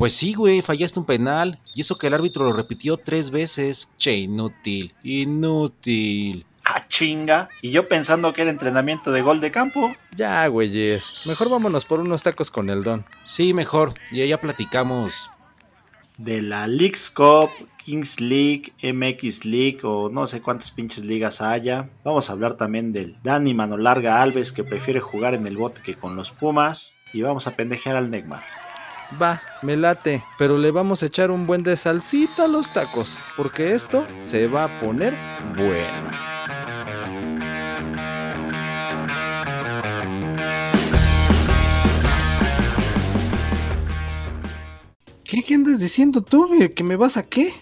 Pues sí, güey, fallaste un penal. Y eso que el árbitro lo repitió tres veces. Che, inútil, inútil. Ah, chinga. Y yo pensando que era entrenamiento de gol de campo. Ya, güeyes. Mejor vámonos por unos tacos con el don. Sí, mejor. Y ya platicamos. De la Leagues Cup, Kings League, MX League o no sé cuántas pinches ligas haya. Vamos a hablar también del Dani Manolarga Alves que prefiere jugar en el bote que con los Pumas. Y vamos a pendejear al Neymar. Va, me late, pero le vamos a echar un buen de salsita a los tacos, porque esto se va a poner bueno. ¿Qué, ¿Qué andas diciendo tú? ¿Que me vas a qué?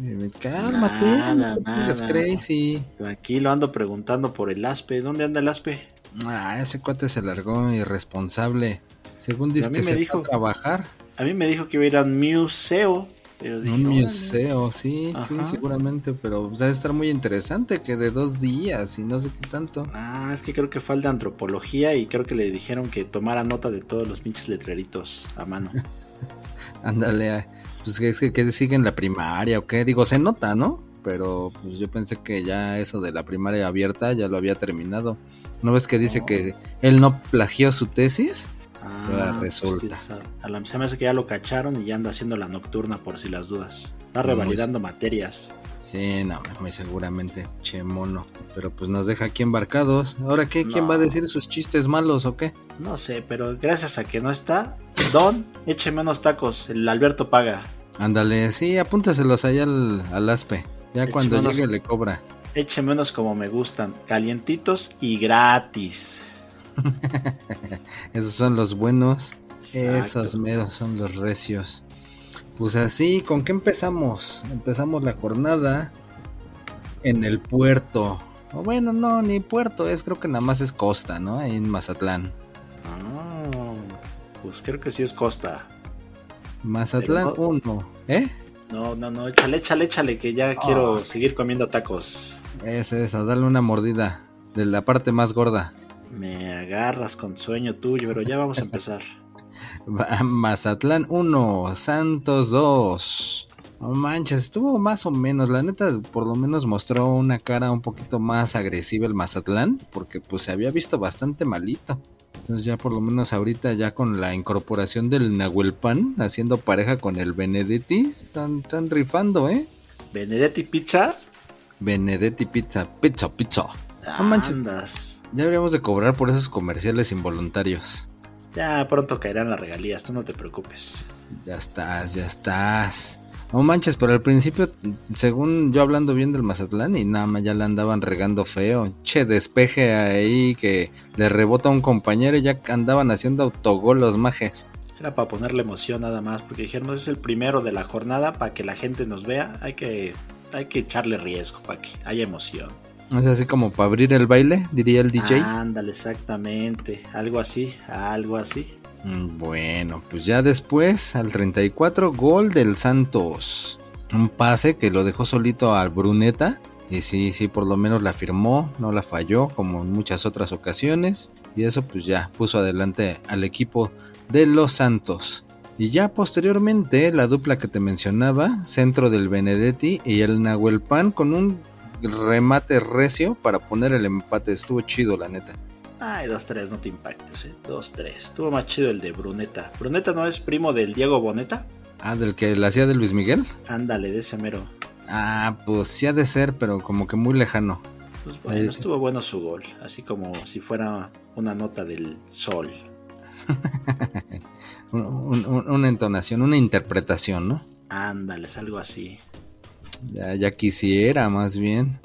Eh, Calma tú, Nada, no crazy. Tranquilo, ando preguntando por el Aspe. ¿Dónde anda el Aspe? Ah, ese cuate se largó irresponsable. Según dice que me se dijo- fue a trabajar. A mí me dijo que iba a ir a un museo. Pero dije, Un museo, sí, sí, Ajá. seguramente, pero pues, debe estar muy interesante que de dos días y no sé qué tanto. Ah, es que creo que fue el de antropología y creo que le dijeron que tomara nota de todos los pinches letreritos a mano. Ándale, pues es que, que sigue en la primaria o qué, digo, se nota, ¿no? Pero pues yo pensé que ya eso de la primaria abierta ya lo había terminado. ¿No ves que dice No. que él no plagió su tesis? Ah, Ah, resulta. pues, a la se me hace que ya lo cacharon y ya anda haciendo la nocturna por si las dudas. Está Muy revalidando materias. Sí, no, muy seguramente, che mono. Pero pues nos deja aquí embarcados. ¿Ahora qué? ¿Quién No. va a decir sus chistes malos o qué? No sé, pero gracias a que no está, Don, écheme unos tacos. El Alberto paga. Ándale, sí, apúntaselos allá al, al aspe. Ya cuando llegue le cobra. Écheme unos como me gustan, calientitos y gratis. Esos son los buenos. Exacto. Esos meros son los recios. Pues así, ¿con qué empezamos? Empezamos la jornada en el puerto. O bueno, no, ni puerto, es creo que nada más es costa, ¿no? Ahí en Mazatlán. Ah, pues creo que sí es Costa. Mazatlán Pero 1, ¿eh? No, no, no, échale, échale, échale, que ya quiero seguir comiendo tacos. Es eso, dale una mordida de la parte más gorda. Me agarras con sueño tuyo, pero ya vamos a empezar. Mazatlán 1, Santos 2. No manches, estuvo más o menos. La neta, por lo menos mostró una cara un poquito más agresiva el Mazatlán, porque pues se había visto bastante malito. Entonces ya por lo menos ahorita ya con la incorporación del Nahuelpan haciendo pareja con el Benedetti, están, están rifando, ¿eh? Benedetti Pizza. Benedetti Pizza, pizza, pizza. No manches. Andas. Ya deberíamos de cobrar por esos comerciales involuntarios. Ya pronto caerán las regalías, tú no te preocupes. Ya estás, ya estás. No manches, pero al principio, según yo hablando bien del Mazatlán, y nada más ya le andaban regando feo. Che, despeje ahí que le rebota a un compañero y ya andaban haciendo autogol los majes. Era para ponerle emoción nada más, porque dijeron, es el primero de la jornada, para que la gente nos vea, hay que, hay que echarle riesgo, para que haya emoción. Es así como para abrir el baile, diría el DJ. Ándale, exactamente, algo así, algo así. Mm, Bueno, pues ya después, al 34, gol del Santos. Un pase que lo dejó solito al Bruneta. Y sí, sí, por lo menos la firmó, no la falló, como en muchas otras ocasiones. Y eso pues ya puso adelante al equipo de los Santos. Y ya posteriormente, la dupla que te mencionaba, centro del Benedetti y el Nahuel Pan con un remate recio para poner el empate. Estuvo chido, la neta. Ay, 2-3, no te impactes, eh. 2-3. Estuvo más chido el de Bruneta. ¿Bruneta no es primo del Diego Boneta? Ah, del que la hacía de Luis Miguel. Ándale, de ese mero. Ah, pues sí ha de ser, pero como que muy lejano. Pues bueno, Ahí. estuvo bueno su gol, así como si fuera una nota del sol. Un- un- un- una entonación, una interpretación, ¿no? Ándales, algo así. Ya, quisiera, más bien.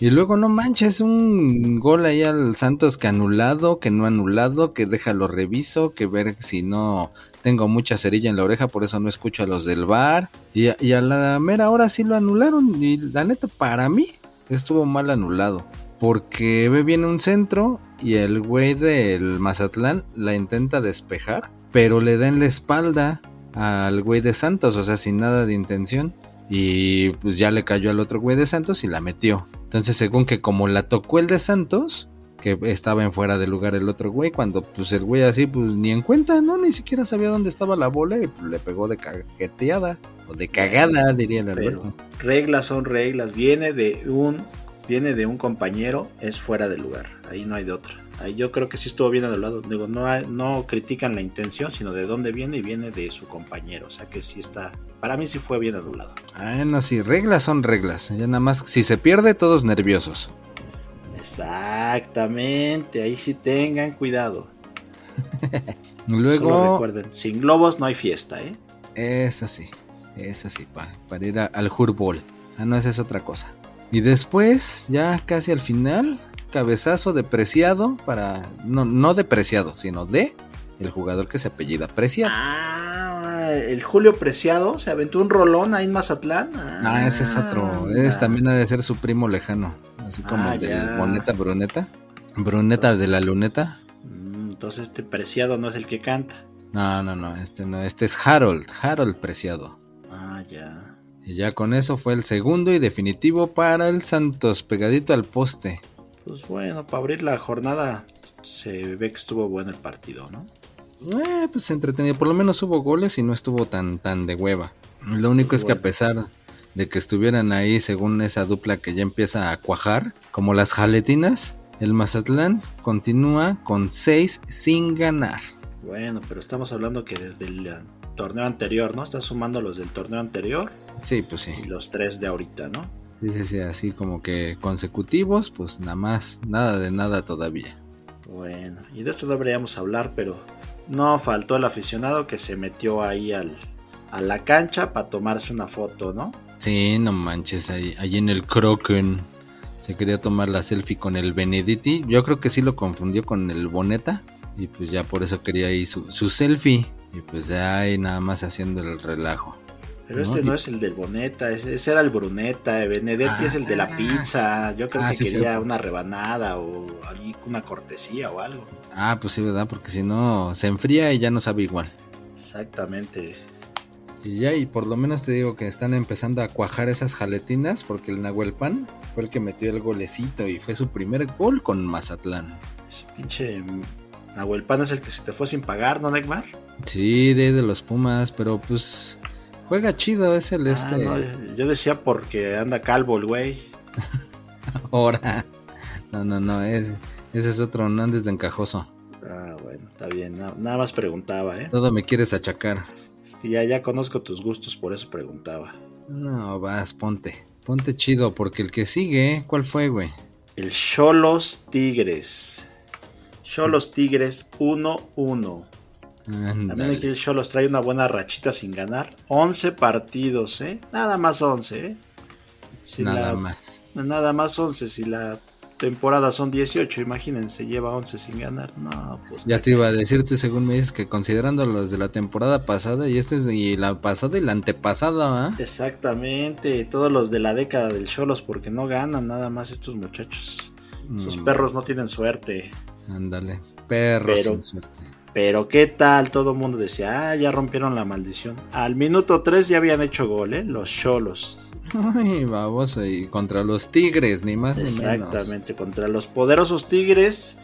Y luego, no manches, un gol ahí al Santos que anulado, que no anulado, que déjalo reviso, que ver si no tengo mucha cerilla en la oreja, por eso no escucho a los del bar. Y, a- y a la mera hora sí lo anularon. Y la neta, para mí, estuvo mal anulado. Porque ve bien un centro y el güey del Mazatlán la intenta despejar, pero le da en la espalda al güey de Santos, o sea, sin nada de intención. Y pues ya le cayó al otro güey de Santos y la metió. Entonces, según que como la tocó el de Santos, que estaba en fuera de lugar el otro güey, cuando pues el güey así, pues ni en cuenta, ¿no? Ni siquiera sabía dónde estaba la bola y pues, le pegó de cajeteada. O de cagada, diría el Alberto. reglas son reglas. Viene de un viene de un compañero, es fuera de lugar. Ahí no hay de otra. Ahí yo creo que sí estuvo bien anulado. Digo, no, hay- no critican la intención, sino de dónde viene y viene de su compañero. O sea que sí está. Para mí sí fue bien anulado. Ah, no, sí, reglas son reglas. Ya nada más, si se pierde, todos nerviosos. Exactamente. Ahí sí tengan cuidado. Y Solo Luego, recuerden, sin globos no hay fiesta, ¿eh? Eso sí, eso sí, pa- para ir a- al Hurbol. Ah, no, esa es otra cosa. Y después, ya casi al final, cabezazo depreciado para. No, no depreciado, sino de el jugador que se apellida Preciado. Ah, el Julio Preciado se aventó un rolón ahí en Mazatlán. Ah, ese es otro. Es anda. también ha de ser su primo lejano. Así como Ah, el ya. Boneta Bruneta. Bruneta de la luneta. Mm, Entonces este Preciado no es el que canta. No, no, no, este no, este es Harold, Harold Preciado. Ah, ya. Y ya con eso fue el segundo y definitivo para el Santos, pegadito al poste. Pues bueno, para abrir la jornada se ve que estuvo bueno el partido, ¿no? Eh, pues entretenido. Por lo menos hubo goles y no estuvo tan, tan de hueva. Lo único es que a pesar de que estuvieran ahí, según esa dupla que ya empieza a cuajar, como las jaletinas, el Mazatlán continúa con 6 sin ganar. Bueno, pero estamos hablando que desde el torneo anterior, ¿no? Estás sumando los del torneo anterior Sí, pues sí. y los tres de ahorita, ¿no? Sí, sí, sí, así como que consecutivos, pues nada más, nada de nada todavía. Bueno, y de esto deberíamos hablar, pero no faltó el aficionado que se metió ahí al, a la cancha para tomarse una foto, ¿no? Sí, no manches, ahí, ahí en el Kroken. Se quería tomar la selfie con el Benedetti. Yo creo que sí lo confundió con el Boneta. Y pues ya por eso quería ahí su, su selfie. Y pues ya ahí nada más haciendo el relajo. Pero No, este no es el del Boneta, ese, ese era el Bruneta, eh, Benedetti Ah, es el de la pizza. Yo creo ah, que sí, quería una rebanada o una cortesía o algo. Ah, pues sí, ¿verdad? Porque si no, se enfría y ya no sabe igual. Exactamente. Y ya, y por lo menos te digo que están empezando a cuajar esas jaletinas. Porque el Nahuel Pan fue el que metió el golecito. Y fue su primer gol con Mazatlán. Ese pinche Nahuel Pan es el que se te fue sin pagar, ¿no, Neymar? Sí, de, de los Pumas, pero pues juega chido, es el Ah, este. no, yo decía porque anda calvo el güey. Ahora. No, no, no, es, ese es otro, no andes de encajoso. Ah, bueno, está bien. na- nada más preguntaba, ¿eh? Todo me quieres achacar. Es que ya, ya conozco tus gustos, por eso preguntaba. No, vas, ponte. Ponte chido, porque el que sigue, ¿cuál fue, güey? El Cholos Tigres. Cholos Tigres 1-1. También aquí el Cholos trae una buena rachita sin ganar. 11 partidos, ¿eh? Nada más 11, ¿eh? Si Nada la- más. Nada más 11. Si la temporada son 18, imagínense, lleva 11 sin ganar. No, pues. Ya te iba a decir, tú según me dices que considerando los de la temporada pasada y este es y la pasada y la antepasada, ¿ah? Exactamente, todos los de la década del Cholos, porque no ganan nada más estos muchachos. Sus Mm, perros no tienen suerte. Ándale, perros Pero- sin suerte. Pero qué tal, todo el mundo decía, ah, ya rompieron la maldición. Al minuto 3 ya habían hecho gol, ¿eh? Los Cholos. Ay, baboso, y contra los tigres, ni más ni menos. Exactamente, contra los poderosos Tigres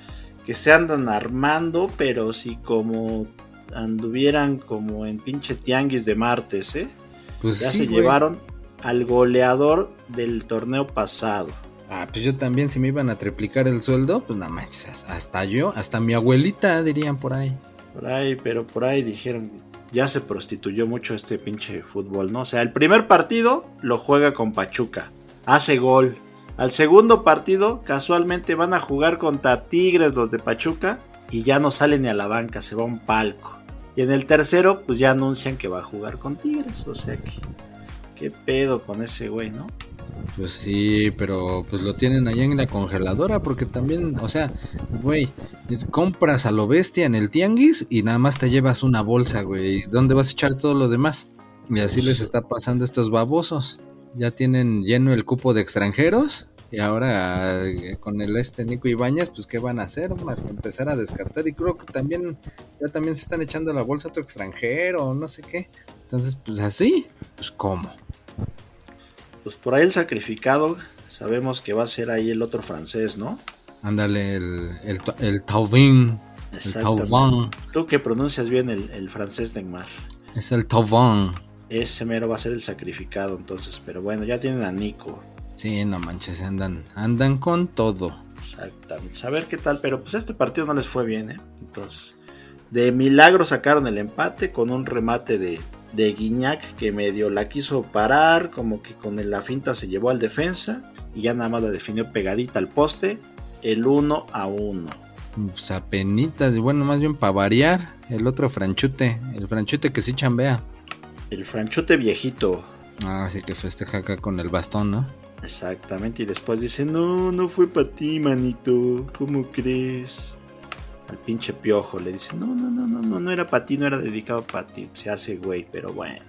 que se andan armando, pero si como anduvieran como en pinche tianguis de martes, ¿eh? Pues Ya sí, se güey. llevaron al goleador del torneo pasado. Ah, pues yo también, si me iban a triplicar el sueldo, pues nada manches, hasta yo, hasta mi abuelita dirían por ahí. Por ahí, pero por ahí dijeron, ya se prostituyó mucho este pinche fútbol, ¿no? O sea, el primer partido lo juega con Pachuca, hace gol. Al segundo partido, casualmente van a jugar contra Tigres los de Pachuca y ya no sale ni a la banca, se va a un palco. Y en el tercero, pues ya anuncian que va a jugar con Tigres. O sea que, qué pedo con ese güey, ¿no? Pues sí, pero pues lo tienen allá en la congeladora porque también, o sea, güey, compras a lo bestia en el tianguis y nada más te llevas una bolsa, güey. ¿Dónde vas a echar todo lo demás? Y así les está pasando a estos babosos. Ya tienen lleno el cupo de extranjeros y ahora eh, con el este Nico Ibáñez, pues qué van a hacer más que empezar a descartar. Y creo que también ya también se están echando la bolsa a otro extranjero no sé qué. Entonces, pues así, pues cómo. Pues por ahí el sacrificado, sabemos que va a ser ahí el otro francés, ¿no? Ándale, el, el, el Tauvin. El. Tú que pronuncias bien el, el francés, Neymar. Es el Tauvin. Ese mero va a ser el sacrificado entonces. Pero bueno, ya tienen a Nico. Sí, no manches, andan, andan con todo. Exactamente. A ver qué tal, pero pues este partido no les fue bien, ¿eh? Entonces, de milagro sacaron el empate con un remate de, de Guiñac que medio la quiso parar, como que con la finta se llevó al defensa y ya nada más la definió pegadita al poste, el 1 a 1. Pues apenitas, bueno, más bien para variar, el otro franchute, el franchute que sí chambea. El franchute viejito. Ah, sí que festeja acá con el bastón, ¿no? Exactamente, y después dice, no, no fue para ti, manito, ¿cómo crees? Al pinche piojo le dice, no, no, no, no, no, no era para ti, no era dedicado para ti. Se hace güey, pero bueno.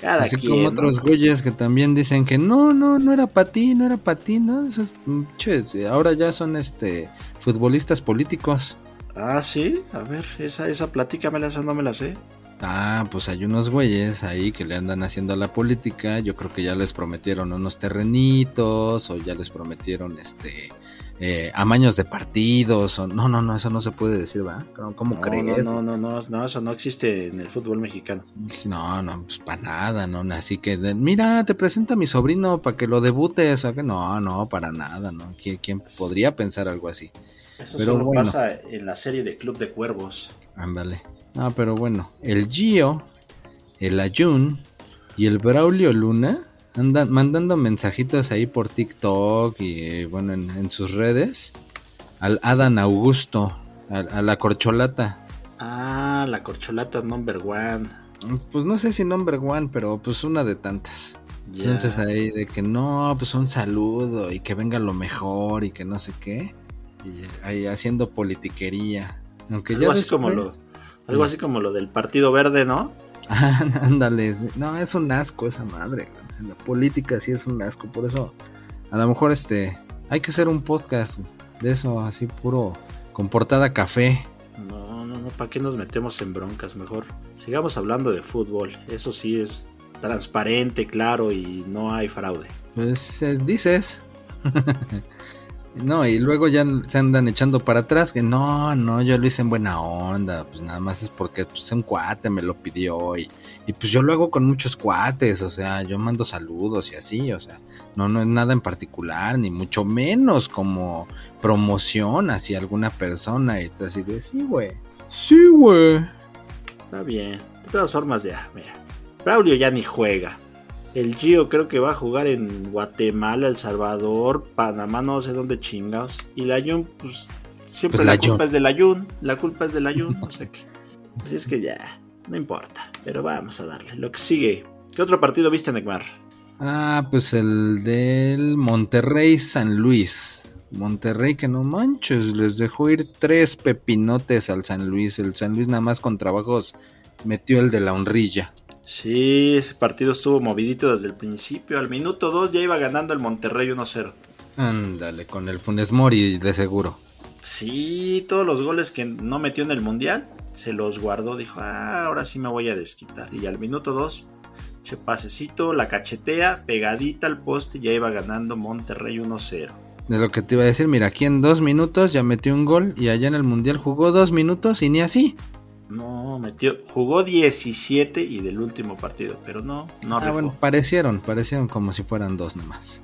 Cada Así quien, como ¿no? otros güeyes que también dicen que no, no, no era para ti, no era para ti, ¿no? Esos ches, ahora ya son este futbolistas políticos. Ah, sí, a ver, esa, esa platícamela, esa no me la sé. Ah, pues hay unos güeyes ahí que le andan haciendo a la política. Yo creo que ya les prometieron unos terrenitos o ya les prometieron este eh, amaños de partidos. O... No, no, no, eso no se puede decir, ¿va? ¿Cómo, no, crees? No, no, no, no, eso no existe en el fútbol mexicano. No, no, pues para nada, ¿no? Así que, mira, te presento a mi sobrino para que lo debutes. O que no, no, para nada, ¿no? ¿Quién, quién podría pensar algo así? Eso Pero solo bueno. pasa en la serie de Club de Cuervos. Ándale. No, pero bueno, el Gio, el Ayun y el Braulio Luna andan mandando mensajitos ahí por TikTok y eh, bueno, en, en sus redes al Adán Augusto, a, a la corcholata. Ah, la corcholata number one. Pues no sé si number one, pero pues una de tantas. Entonces ahí de que no, pues un saludo y que venga lo mejor y que no sé qué. Y ahí haciendo politiquería. Aunque algo, ya así como lo, algo así como lo del Partido Verde, ¿no? Ándale, no, es un asco esa madre. La política sí es un asco, por eso a lo mejor este hay que hacer un podcast de eso así puro con portada café. No, no, no, ¿para qué nos metemos en broncas? Mejor sigamos hablando de fútbol. Eso sí es transparente, claro y no hay fraude. Pues eh, dices. no, y luego ya se andan echando para atrás que no, no, yo lo hice en buena onda, pues nada más es porque pues, un cuate me lo pidió y, y pues yo lo hago con muchos cuates, o sea, yo mando saludos y así, o sea, no, no es nada en particular, ni mucho menos como promoción hacia alguna persona y tú así de, sí, güey, sí, güey. Está bien. De todas formas, ya, mira. Braulio ya ni juega. El Gio creo que va a jugar en Guatemala, El Salvador, Panamá, no sé dónde chingados. Y la Jun, pues siempre Pues la, la culpa es de la Jun. La culpa es de la Jun, o sea que. Así es que ya, no importa. Pero vamos a darle. Lo que sigue. ¿Qué otro partido viste, Neymar? Ah, pues el del Monterrey San Luis. Monterrey que no manches, les dejó ir tres pepinotes al San Luis. El San Luis nada más con trabajos metió el de la honrilla. Sí, ese partido estuvo movidito desde el principio. Al minuto 2 ya iba ganando el Monterrey 1-0. Ándale, con el Funes Mori de seguro. Sí, todos los goles que no metió en el Mundial se los guardó. Dijo, ah, ahora sí me voy a desquitar. Y al minuto 2, che pasecito, la cachetea, pegadita al poste, ya iba ganando Monterrey 1-0. De lo que te iba a decir, mira, aquí en dos minutos ya metió un gol y allá en el Mundial jugó dos minutos y ni así. No, metió, jugó 17 y del último partido, pero no, no Ah, bueno, parecieron, parecieron como si fueran dos nomás.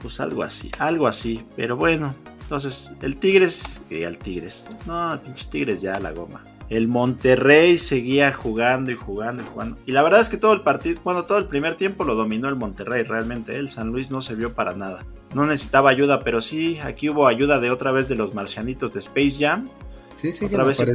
Pues algo así, algo así. Pero bueno, entonces el Tigres, eh, al Tigres. No, pinches Tigres ya la goma. El Monterrey seguía jugando y jugando y jugando. Y la verdad es que todo el partido, bueno, todo el primer tiempo lo dominó el Monterrey realmente. El San Luis no se vio para nada. No necesitaba ayuda, pero sí, aquí hubo ayuda de otra vez de los marcianitos de Space Jam. Sí, sí, Otra vez se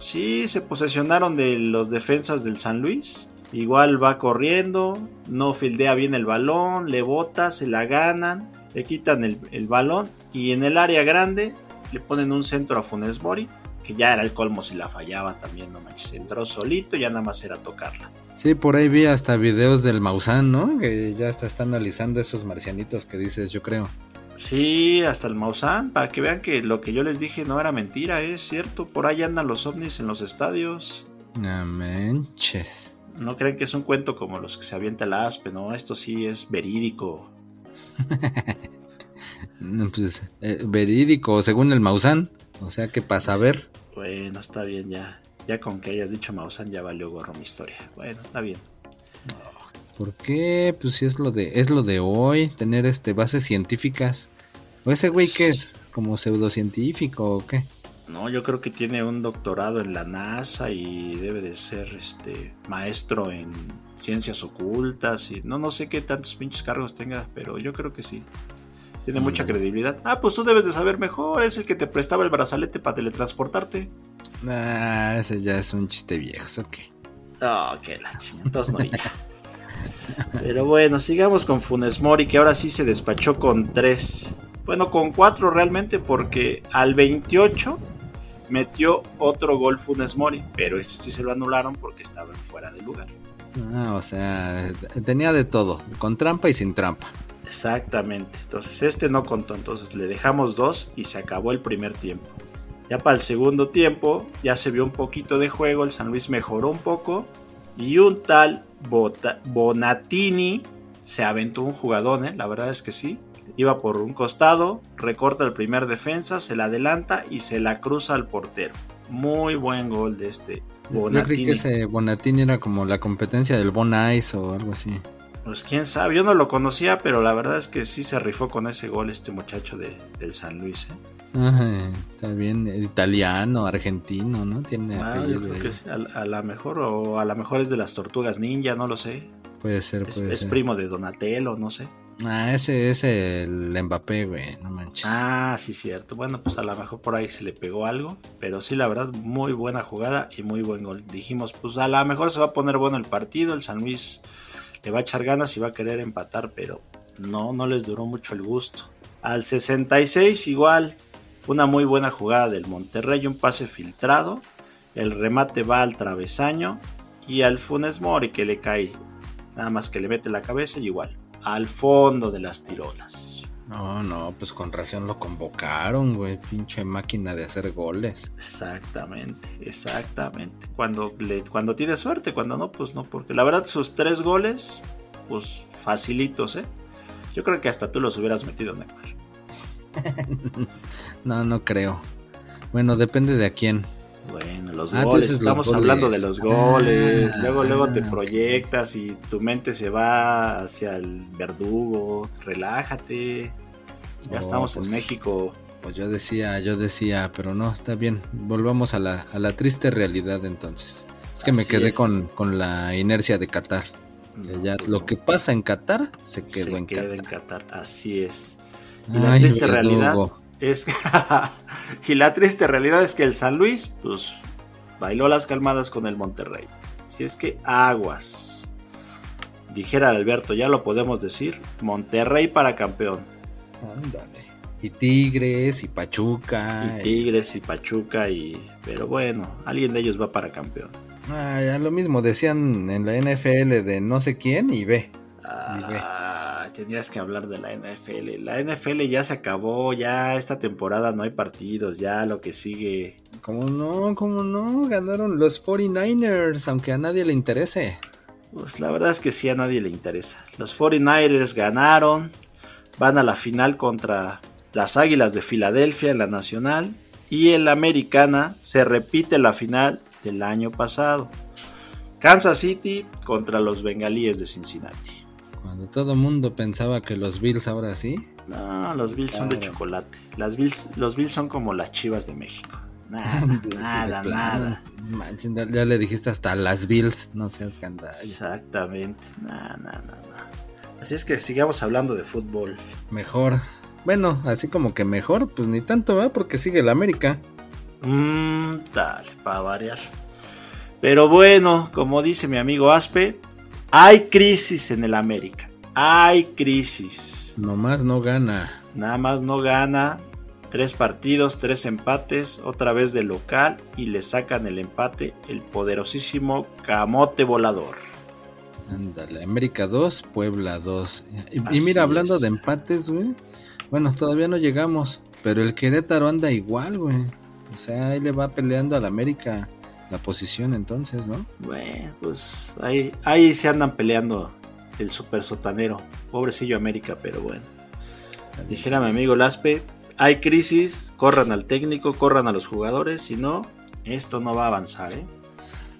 Sí, se posesionaron de los defensas del San Luis. Igual va corriendo, no fildea bien el balón, le bota, se la ganan, le quitan el, el balón y en el área grande le ponen un centro a Funes Mori, que ya era el colmo si la fallaba también, no manches. Entró solito, ya nada más era tocarla. Sí, por ahí vi hasta videos del Maussan, ¿no? Que ya está, está analizando esos marcianitos que dices, yo creo. Sí, hasta el Maussan, para que vean que lo que yo les dije no era mentira, es cierto. Por ahí andan los ovnis en los estadios. No manches. No creen que es un cuento como los que se avienta el aspe, ¿no? Esto sí es verídico. pues, eh, verídico, según el Maussan. O sea que pasa a ver. Bueno, está bien ya. Ya con que hayas dicho Maussan ya valió gorro mi historia. Bueno, está bien. ¿Por qué? Pues sí es lo de es lo de hoy tener este bases científicas. ¿O ese güey qué es? ¿Como pseudocientífico o qué? No, yo creo que tiene un doctorado en la NASA y debe de ser este maestro en ciencias ocultas y no no sé qué tantos pinches cargos tenga, pero yo creo que sí. Tiene mucha credibilidad. Ah, pues tú debes de saber mejor, es el que te prestaba el brazalete para teletransportarte. Ah, ese ya es un chiste viejo, ¿o qué? Oh, qué la chingada. Entonces no ya. Pero bueno, sigamos con Funes Mori, que ahora sí se despachó con 3. Bueno, con 4 realmente, porque al 28 metió otro gol Funes Mori, pero esto sí se lo anularon porque estaba fuera de lugar. Ah, o sea, tenía de todo, con trampa y sin trampa. Exactamente, entonces este no contó, entonces le dejamos dos y se acabó el primer tiempo. Ya para el segundo tiempo ya se vio un poquito de juego, el San Luis mejoró un poco y un tal Bonatini se aventó un jugadón, ¿eh? la verdad es que sí. Iba por un costado, recorta el primer defensa, se la adelanta y se la cruza al portero. Muy buen gol de este Bonatini. Yo creí que ese Bonatini era como la competencia del Bon Ice o algo así. Pues quién sabe, yo no lo conocía, pero la verdad es que sí se rifó con ese gol este muchacho de, del San Luis. ¿eh? Está bien, italiano, argentino, ¿no? Tiene ah, a, lo mejor, o a lo mejor es de las tortugas ninja, no lo sé. Puede ser, es, puede es primo de Donatello, no sé. Ah, ese es el Mbappé, güey, no manches. Ah, sí, cierto. Bueno, pues a lo mejor por ahí se le pegó algo. Pero sí, la verdad, muy buena jugada y muy buen gol. Dijimos, pues a lo mejor se va a poner bueno el partido. El San Luis le va a echar ganas y va a querer empatar, pero no, no les duró mucho el gusto. Al 66 igual, una muy buena jugada del Monterrey, un pase filtrado, el remate va al travesaño y al Funes Mori que le cae, nada más que le mete la cabeza y igual, al fondo de las tirolas. No, no, pues con razón lo convocaron, güey. Pinche máquina de hacer goles. Exactamente, exactamente. Cuando, le, cuando tiene suerte, cuando no, pues no. Porque la verdad, sus tres goles, pues facilitos, ¿eh? Yo creo que hasta tú los hubieras metido, Neymar. no, no creo. Bueno, depende de a quién. Bueno, los ah, goles, estamos hablando de los goles. Ah. luego, luego te proyectas y tu mente se va hacia el verdugo. Relájate. Ya estamos en pues, México. Pues yo decía, yo decía, pero no, está bien. Volvamos a la, a la triste realidad entonces. Es que me quedé Con, con, la inercia de Qatar. ya pues lo que pasa en Qatar se quedó en Qatar. en Qatar. Así es. Y la triste realidad es y la triste realidad es que el San Luis, pues, bailó las calmadas con el Monterrey. Si es que aguas. Dijera Alberto, ya lo podemos decir. Monterrey para campeón. Y Tigres y Pachuca. Y Tigres y Pachuca y... Pero bueno, alguien de ellos va para campeón. Ah, ya lo mismo decían en la NFL de no sé quién y ve. Ah, tenías que hablar de la NFL. La NFL ya se acabó, ya esta temporada no hay partidos, ya lo que sigue. ¿Cómo no? ¿Cómo no? Ganaron los 49ers, aunque a nadie le interese. Pues la verdad es que sí a nadie le interesa. Los 49ers ganaron, van a la final contra las Águilas de Filadelfia en la Nacional y en la Americana se repite la final del año pasado. Kansas City contra los Bengalíes de Cincinnati. Cuando todo el mundo pensaba que los Bills ahora sí. No, los Bills son de chocolate. Las Bills, los Bills son como las chivas de México. Nada, nada, nada. ya le dijiste hasta las Bills, no seas gandalla. Exactamente, nada, nada, nada. Así es que sigamos hablando de fútbol. Mejor. Bueno, así como que mejor, pues ni tanto, ¿verdad? Porque sigue el América. Mmm, dale, para variar. Pero bueno, como dice mi amigo Aspe, hay crisis en el América. Hay crisis. Nomás no gana. Nada más no gana. Tres partidos, tres empates, otra vez de local y le sacan el empate el poderosísimo Camote Volador. Ándale, América 2, Puebla 2. Y, y mira, hablando es. de empates, güey. Bueno, todavía no llegamos, pero el Querétaro anda igual, güey. O sea, ahí le va peleando al América la posición entonces, ¿no? Bueno, pues ahí, ahí se andan peleando el super sotanero. Pobrecillo América, pero bueno. Dijera mi amigo Laspe, hay crisis, corran al técnico, corran a los jugadores, si no, esto no va a avanzar, ¿eh?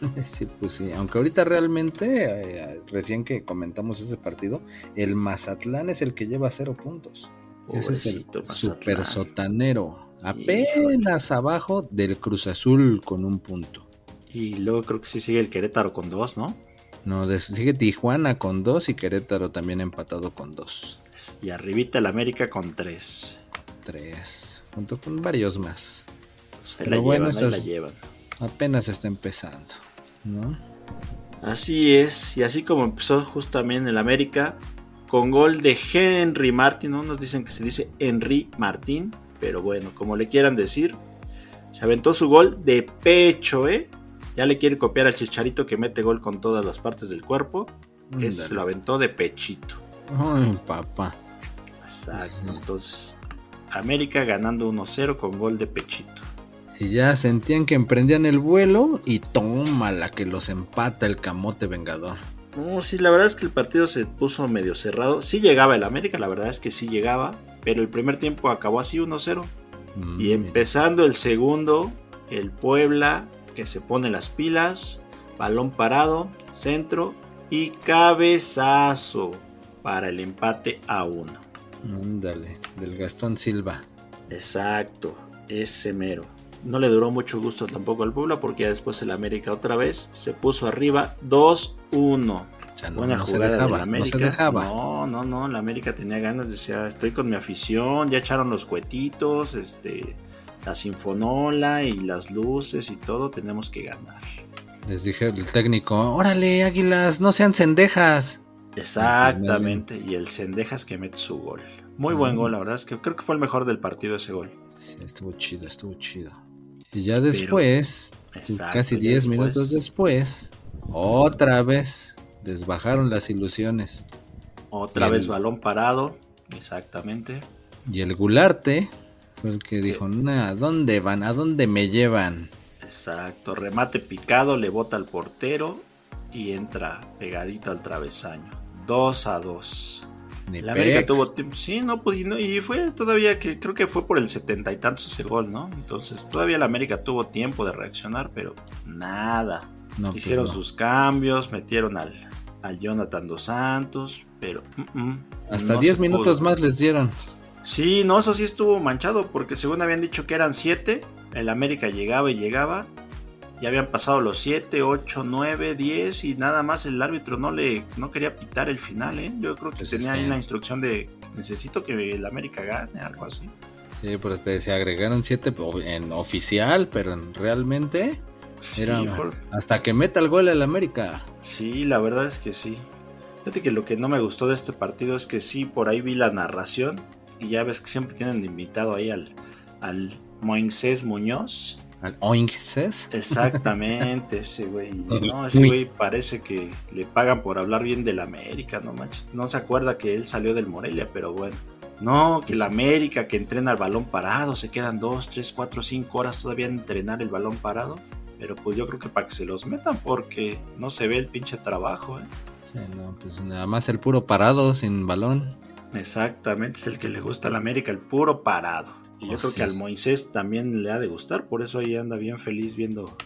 Sí, pues sí. Aunque ahorita realmente, eh, recién que comentamos ese partido, el Mazatlán es el que lleva cero puntos. Ese es el super sotanero. Híjole. Apenas abajo del Cruz Azul con un punto. Y luego creo que sí sigue el Querétaro con dos, ¿no? No, sigue Tijuana con dos y Querétaro también empatado con dos. Y arribita el América con tres. Tres. Junto con varios más. Pues ahí Pero la bueno, llevan, ahí esto la llevan. Apenas está empezando. ¿No? Así es, y así como empezó justo también el América, con gol de Henry Martin, ¿no? Nos dicen que se dice Henry Martín, pero bueno, como le quieran decir, se aventó su gol de pecho, ¿eh? Ya le quiere copiar al Chicharito que mete gol con todas las partes del cuerpo. Es, Ándale. lo aventó de pechito. Ay, papá. Exacto, entonces América ganando 1-0 con gol de pechito. Y ya sentían que emprendían el vuelo y toma la que los empata el camote vengador. No, sí, la verdad es que el partido se puso medio cerrado. Sí llegaba el América, la verdad es que sí llegaba, pero el primer tiempo acabó así 1-0. Mm, Y mira. empezando el segundo, el Puebla que se pone las pilas, balón parado, centro y cabezazo para el empate a uno. Ándale, del Gastón Silva. Exacto, ese mero. No le duró mucho gusto tampoco al Puebla porque ya después el América otra vez se puso arriba 2-1. O sea, no, Buena no jugada dejaba, del no América. se dejaba. No, no, no, la América tenía ganas, decía, estoy con mi afición, ya echaron los cuetitos, este, la sinfonola y las luces y todo, tenemos que ganar. Les dije el técnico, órale, águilas, no sean cendejas. Exactamente, y el Cendejas que mete su gol. Muy buen Ah. gol, la verdad es que creo que fue el mejor del partido ese gol. Sí, estuvo chido, estuvo chido. Y ya después, Exacto, casi ya 10 después- minutos después, otra vez desbajaron las ilusiones. Otra vez balón parado, exactamente. Y el Gularte fue el que dijo, "Nah, ¿a dónde van? ¿A dónde me llevan? Exacto, remate picado, le bota al portero y entra pegadito al travesaño. 2 a 2. Ni La América pex". tuvo tiempo. Sí, no pudimos. Y fue todavía que creo que fue por el setenta y tantos ese gol, ¿no? Entonces todavía la América tuvo tiempo de reaccionar, pero nada. No, pues Hicieron no. sus cambios, metieron al, al Jonathan dos Santos, pero. mm, mm, Hasta no 10 se minutos más les dieron. Sí, no, eso sí estuvo manchado, porque según habían dicho que eran 7, el América llegaba y llegaba. Ya habían pasado los 7, 8, 9, 10 y nada más el árbitro no le no quería pitar el final, ¿eh? Yo creo que Pues tenía ahí una instrucción de necesito que el América gane, algo así. Sí, pero este, se agregaron 7 en oficial, pero en- realmente Sí, era fue- hasta que meta el gol el América. sí, la verdad es que sí. Fíjate que lo que no me gustó de este partido es que sí, por ahí vi la narración y ya ves que siempre tienen de invitado ahí al, al Muñoz. Al Oinces. Exactamente, ese güey. No, ese güey parece que le pagan por hablar bien del América, no manches. No se acuerda que él salió del Morelia, pero bueno. No, que la América que entrena el balón parado, se quedan dos, tres, cuatro, cinco horas todavía en entrenar el balón parado. Pero pues yo creo que para que se los metan porque no se ve el pinche trabajo, ¿eh? Sí, no, pues nada más el puro parado, sin balón. Exactamente, es el que le gusta al América, el puro parado. Y yo Oh, creo sí. que al Moisés también le ha de gustar, por eso ahí anda bien feliz viendo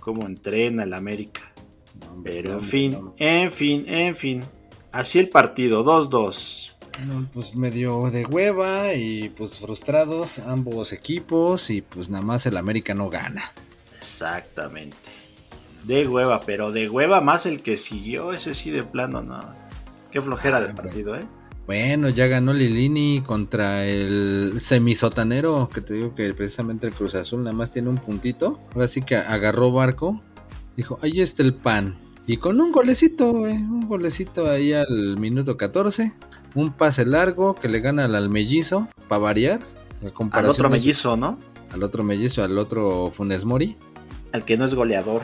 cómo entrena el América. No, Pero no, en fin, no. en fin, en fin. Así el partido, 2-2. No, pues medio de hueva y pues frustrados ambos equipos y pues nada más el América no gana. Exactamente. De hueva, pero de hueva más el que siguió, ese sí de plano, no. Qué flojera Ah, de hombre. partido, ¿eh? Bueno, ya ganó Lilini contra el semisotanero, que te digo que precisamente el Cruz Azul nada más tiene un puntito. Ahora sí que agarró barco, dijo, ahí está el pan. Y con un golecito, un golecito ahí al minuto 14. Un pase largo que le gana al mellizo, para variar. Al otro mellizo, ¿no? Al otro mellizo, al otro Funes Mori. Al que no es goleador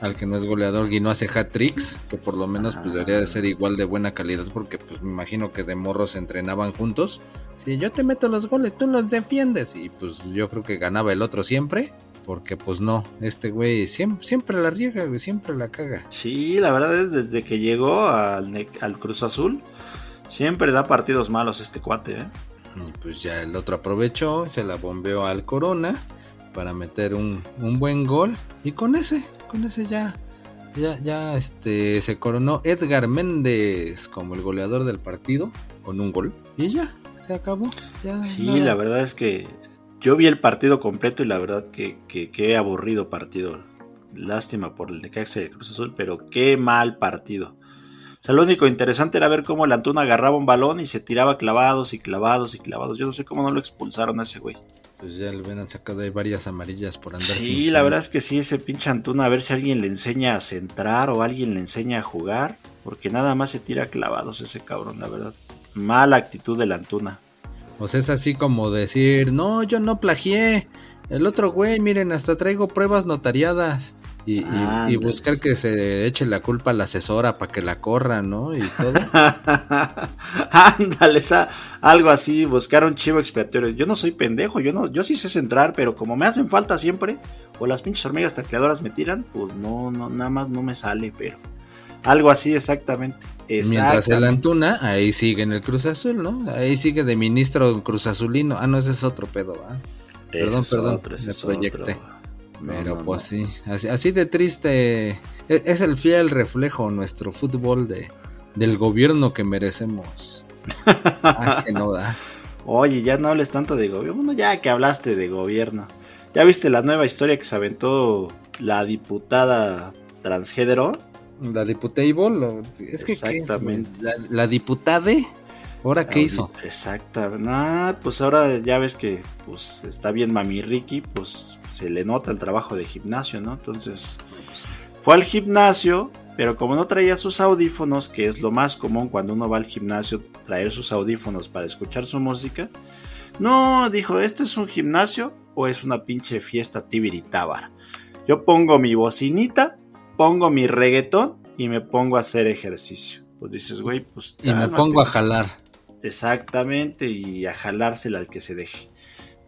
al que no es goleador y no hace hat tricks, que por lo menos pues debería de ser igual de buena calidad porque pues me imagino que de morros se entrenaban juntos. Si yo te meto los goles, tú los defiendes y pues yo creo que ganaba el otro siempre. Porque pues no, este güey siempre, siempre la riega, güey, siempre la caga. Sí, la verdad es desde que llegó al, al Cruz Azul, siempre da partidos malos este cuate, ¿eh? Y pues ya el otro aprovechó, se la bombeó al Corona para meter un, un, buen gol. Y con ese, con ese ya, ya, ya este, se coronó Edgar Méndez como el goleador del partido con un gol. Y ya, se acabó. Ya, sí, la verdad es que yo vi el partido completo y la verdad que, que, que aburrido partido. Lástima por el de Caxa de Cruz Azul, pero qué mal partido. O sea, lo único interesante era ver cómo el Antuna agarraba un balón y se tiraba clavados y clavados y clavados. Yo no sé cómo no lo expulsaron a ese güey pues ya le hubieran sacado ahí varias amarillas por andar. Sí, la verdad es que sí, ese pinche Antuna, a ver si alguien le enseña a centrar o alguien le enseña a jugar, porque nada más se tira clavados ese cabrón, la verdad. Mala actitud de la Antuna. Pues es así como decir, no, yo no plagié. El otro güey, miren, hasta traigo pruebas notariadas. Y, buscar que se eche la culpa a la asesora para que la corra, ¿no? Y todo. Ándale, algo así, buscar un chivo expiatorio. Yo no soy pendejo, yo no, yo sí sé centrar, pero como me hacen falta siempre, o las pinches hormigas tacleadoras me tiran, pues no, no, nada más no me sale, pero. Algo así, exactamente. Mientras el Antuna, ahí sigue en el Cruz Azul, ¿no? Ahí sigue de ministro Cruz Azulino. Ah, no, ese es otro pedo, ¿ah? Perdón, perdón, me proyecté. Pero pues sí, así, de triste. E, es, el fiel reflejo nuestro fútbol de, del gobierno que merecemos. ah, que no da. Oye, ya no hables tanto de gobierno. Bueno, ya que hablaste de gobierno. ¿Ya viste la nueva historia que se aventó la diputada transgénero? La diputable. Es que Exactamente. la, la diputade. ¿Ahora qué hizo? Exactamente. Ah, pues ahora ya ves que pues está bien Mami Ricky, pues se le nota el trabajo de gimnasio, ¿no? Entonces, fue al gimnasio, pero como no traía sus audífonos, que es lo más común cuando uno va al gimnasio, traer sus audífonos para escuchar su música, no, dijo, ¿este es un gimnasio o es una pinche fiesta tibiritábara? Yo pongo mi bocinita, pongo mi reggaetón y me pongo a hacer ejercicio. Pues dices, güey, pues... Y me pongo a jalar. Exactamente, y a jalársela al que se deje.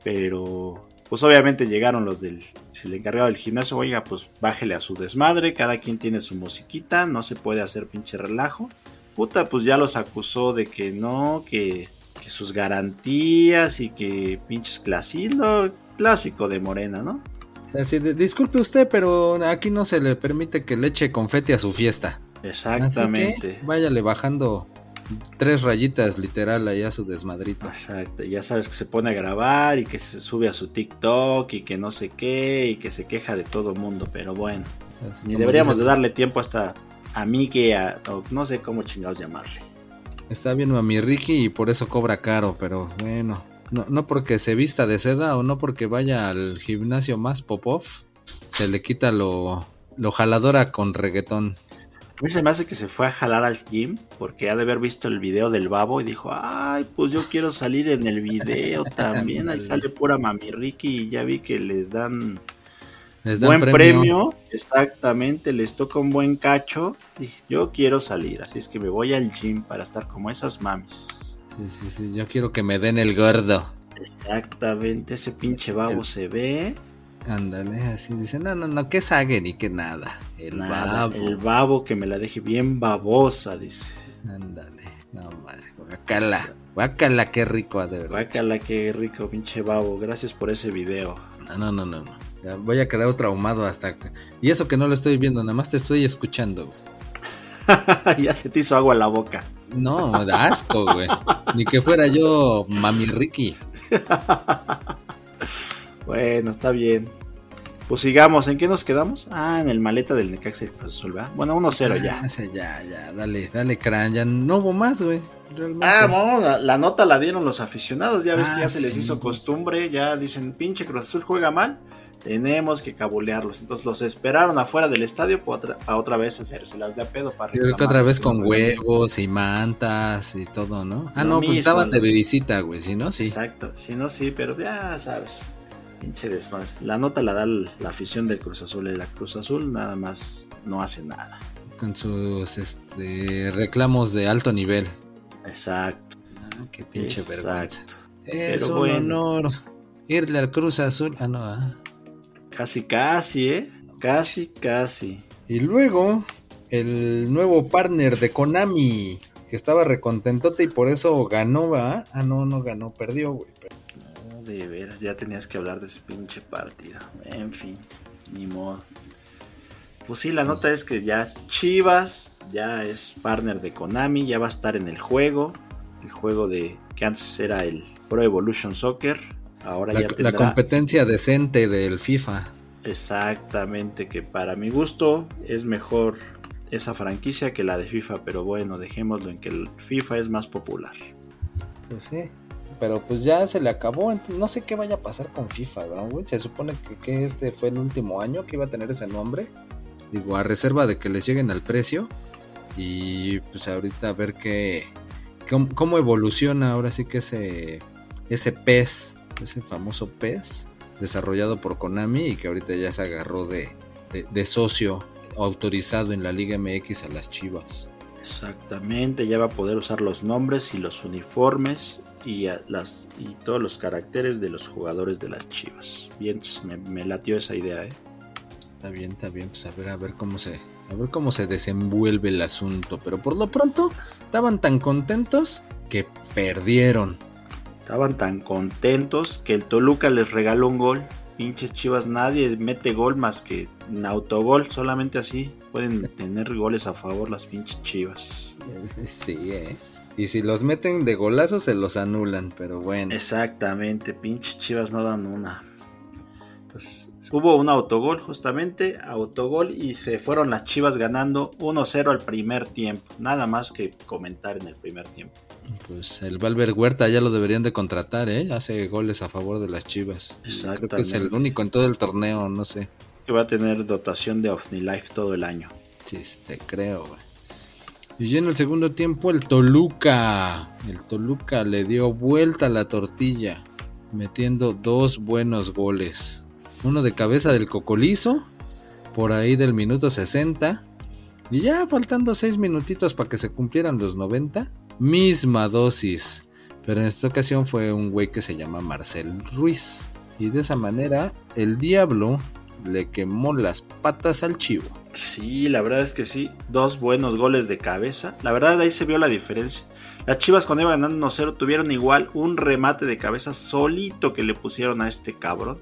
Pero pues obviamente llegaron los del encargado del gimnasio, oiga, pues bájele a su desmadre, cada quien tiene su musiquita, no se puede hacer pinche relajo. Puta, pues ya los acusó de que no, que, que sus garantías y que pinches clasilo, clásico de Morena, ¿no? Así disculpe usted, pero aquí no se le permite que le eche confeti a su fiesta. Exactamente. váyale bajando tres rayitas literal allá su desmadrito. Exacto, ya sabes que se pone a grabar y que se sube a su TikTok y que no sé qué y que se queja de todo mundo, pero bueno. ni deberíamos de darle tiempo hasta a mí que a, no sé cómo chingados llamarle. Está bien a mi Ricky y por eso cobra caro, pero bueno, no, no porque se vista de seda o no porque vaya al gimnasio más pop-off, se le quita lo, lo jaladora con reggaetón. A mí se me hace que se fue a jalar al gym porque ha de haber visto el video del babo y dijo, ay, pues yo quiero salir en el video también. Ahí sale pura mami Ricky y ya vi que les dan, buen premio. Exactamente, les toca un buen cacho. Y yo quiero salir, así es que me voy al gym para estar como esas mamis. Sí, sí, sí, yo quiero que me den el gordo. Exactamente, ese pinche babo se ve. Ándale, así dice, no, no, no, que sague ni que nada. El babo. El babo que me la deje bien babosa, dice. Ándale, no madre, guacala, guacala, qué rico, de verdad. Guacala, qué rico, pinche babo, gracias por ese video. No, no, no, no, voy a quedar traumado hasta... Y eso que no lo estoy viendo, nada más te estoy escuchando. ya se te hizo agua en la boca. No, asco, güey. Ni que fuera yo Mami Ricky. bueno, está bien. Pues sigamos, ¿en qué nos quedamos? Ah, en el maleta del Necaxa y Cruz Azul, ¿verdad? Bueno, 1-0 ya. Ah, sí, ya, ya, dale, dale, crán, ya no hubo más, güey. realmente. Ah, no, la, la nota la dieron los aficionados, ya ves Ah, que ya se les hizo costumbre, ya dicen, pinche Cruz Azul juega mal, tenemos que cabulearlos. Entonces los esperaron afuera del estadio para otra, otra vez hacérselas de a pedo para creo que otra vez con huevos y mantas y todo, ¿no? Ah, Lo no, pues mismo, estaban de visita, güey, si no, sí. Exacto, si no, sí, pero ya sabes. Pinche desmadre. La nota la da la afición del Cruz Azul y la Cruz Azul nada más no hace nada. Con sus este, reclamos de alto nivel. Exacto. Ah, qué pinche vergüenza. Exacto. Es Pero un bueno. honor irle al Cruz Azul. Ah, no, ah. Casi, casi, ¿eh? Casi, casi. Y luego, el nuevo partner de Konami, que estaba recontentote y por eso ganó, ¿va? Ah, no, no ganó, perdió, güey. No, de veras, ya tenías que hablar de ese pinche partido. En fin, ni modo. Pues sí, la nota es que ya Chivas ya es partner de Konami, ya va a estar en el juego. El juego de que antes era el Pro Evolution Soccer. Ahora La, ya la tendrá competencia decente del FIFA. exactamente que para mi gusto es mejor esa franquicia que la de FIFA, pero bueno, dejémoslo en que el FIFA es más popular. Pues sí. Pero pues ya se le acabó. no sé qué vaya a pasar con FIFA. Se supone que, este fue el último año que iba a tener ese nombre. Digo, a reserva de que les lleguen al precio. Y pues ahorita a ver qué. Cómo, cómo evoluciona ahora sí que ese. Ese PES. Ese famoso PES. Desarrollado por Konami. Y que ahorita ya se agarró de, de socio autorizado en la Liga MX a las Chivas. Exactamente, ya va a poder usar los nombres y los uniformes y, a- las, y todos los caracteres de los jugadores de las Chivas. Bien, entonces me, me latió esa idea, ¿eh? Está bien, está bien, pues a ver, a ver cómo se, a ver cómo se desenvuelve el asunto. Pero por lo pronto, estaban tan contentos que perdieron. Estaban tan contentos que el Toluca les regaló un gol. Pinches Chivas, nadie mete gol más que en autogol, solamente así pueden tener goles a favor las pinches Chivas. Sí, eh. Y si los meten de golazo, se los anulan, pero bueno. Exactamente, pinches Chivas no dan una. Entonces, hubo un autogol justamente, autogol y se fueron las Chivas ganando 1-0 al primer tiempo. Nada más que comentar en el primer tiempo. Pues el Valver Huerta ya lo deberían de contratar, ¿eh? Hace goles a favor de las Chivas. Creo que es el Exactamente. único en todo el torneo, no sé. Que va a tener dotación de OVNI-Life todo el año. Sí, te creo, güey. Y ya en el segundo tiempo el Toluca. El Toluca le dio vuelta a la tortilla, metiendo dos buenos goles. Uno de cabeza del Cocolizo, por ahí del minuto 60. Y ya faltando seis minutitos para que se cumplieran los 90. Misma dosis. Pero en esta ocasión fue un güey que se llama Marcel Ruiz. Y de esa manera el diablo le quemó las patas al chivo. Sí, la verdad es que sí. Dos buenos goles de cabeza. La verdad ahí se vio la diferencia. Las Chivas cuando iban ganando 1-0 tuvieron igual un remate de cabeza solito que le pusieron a este cabrón.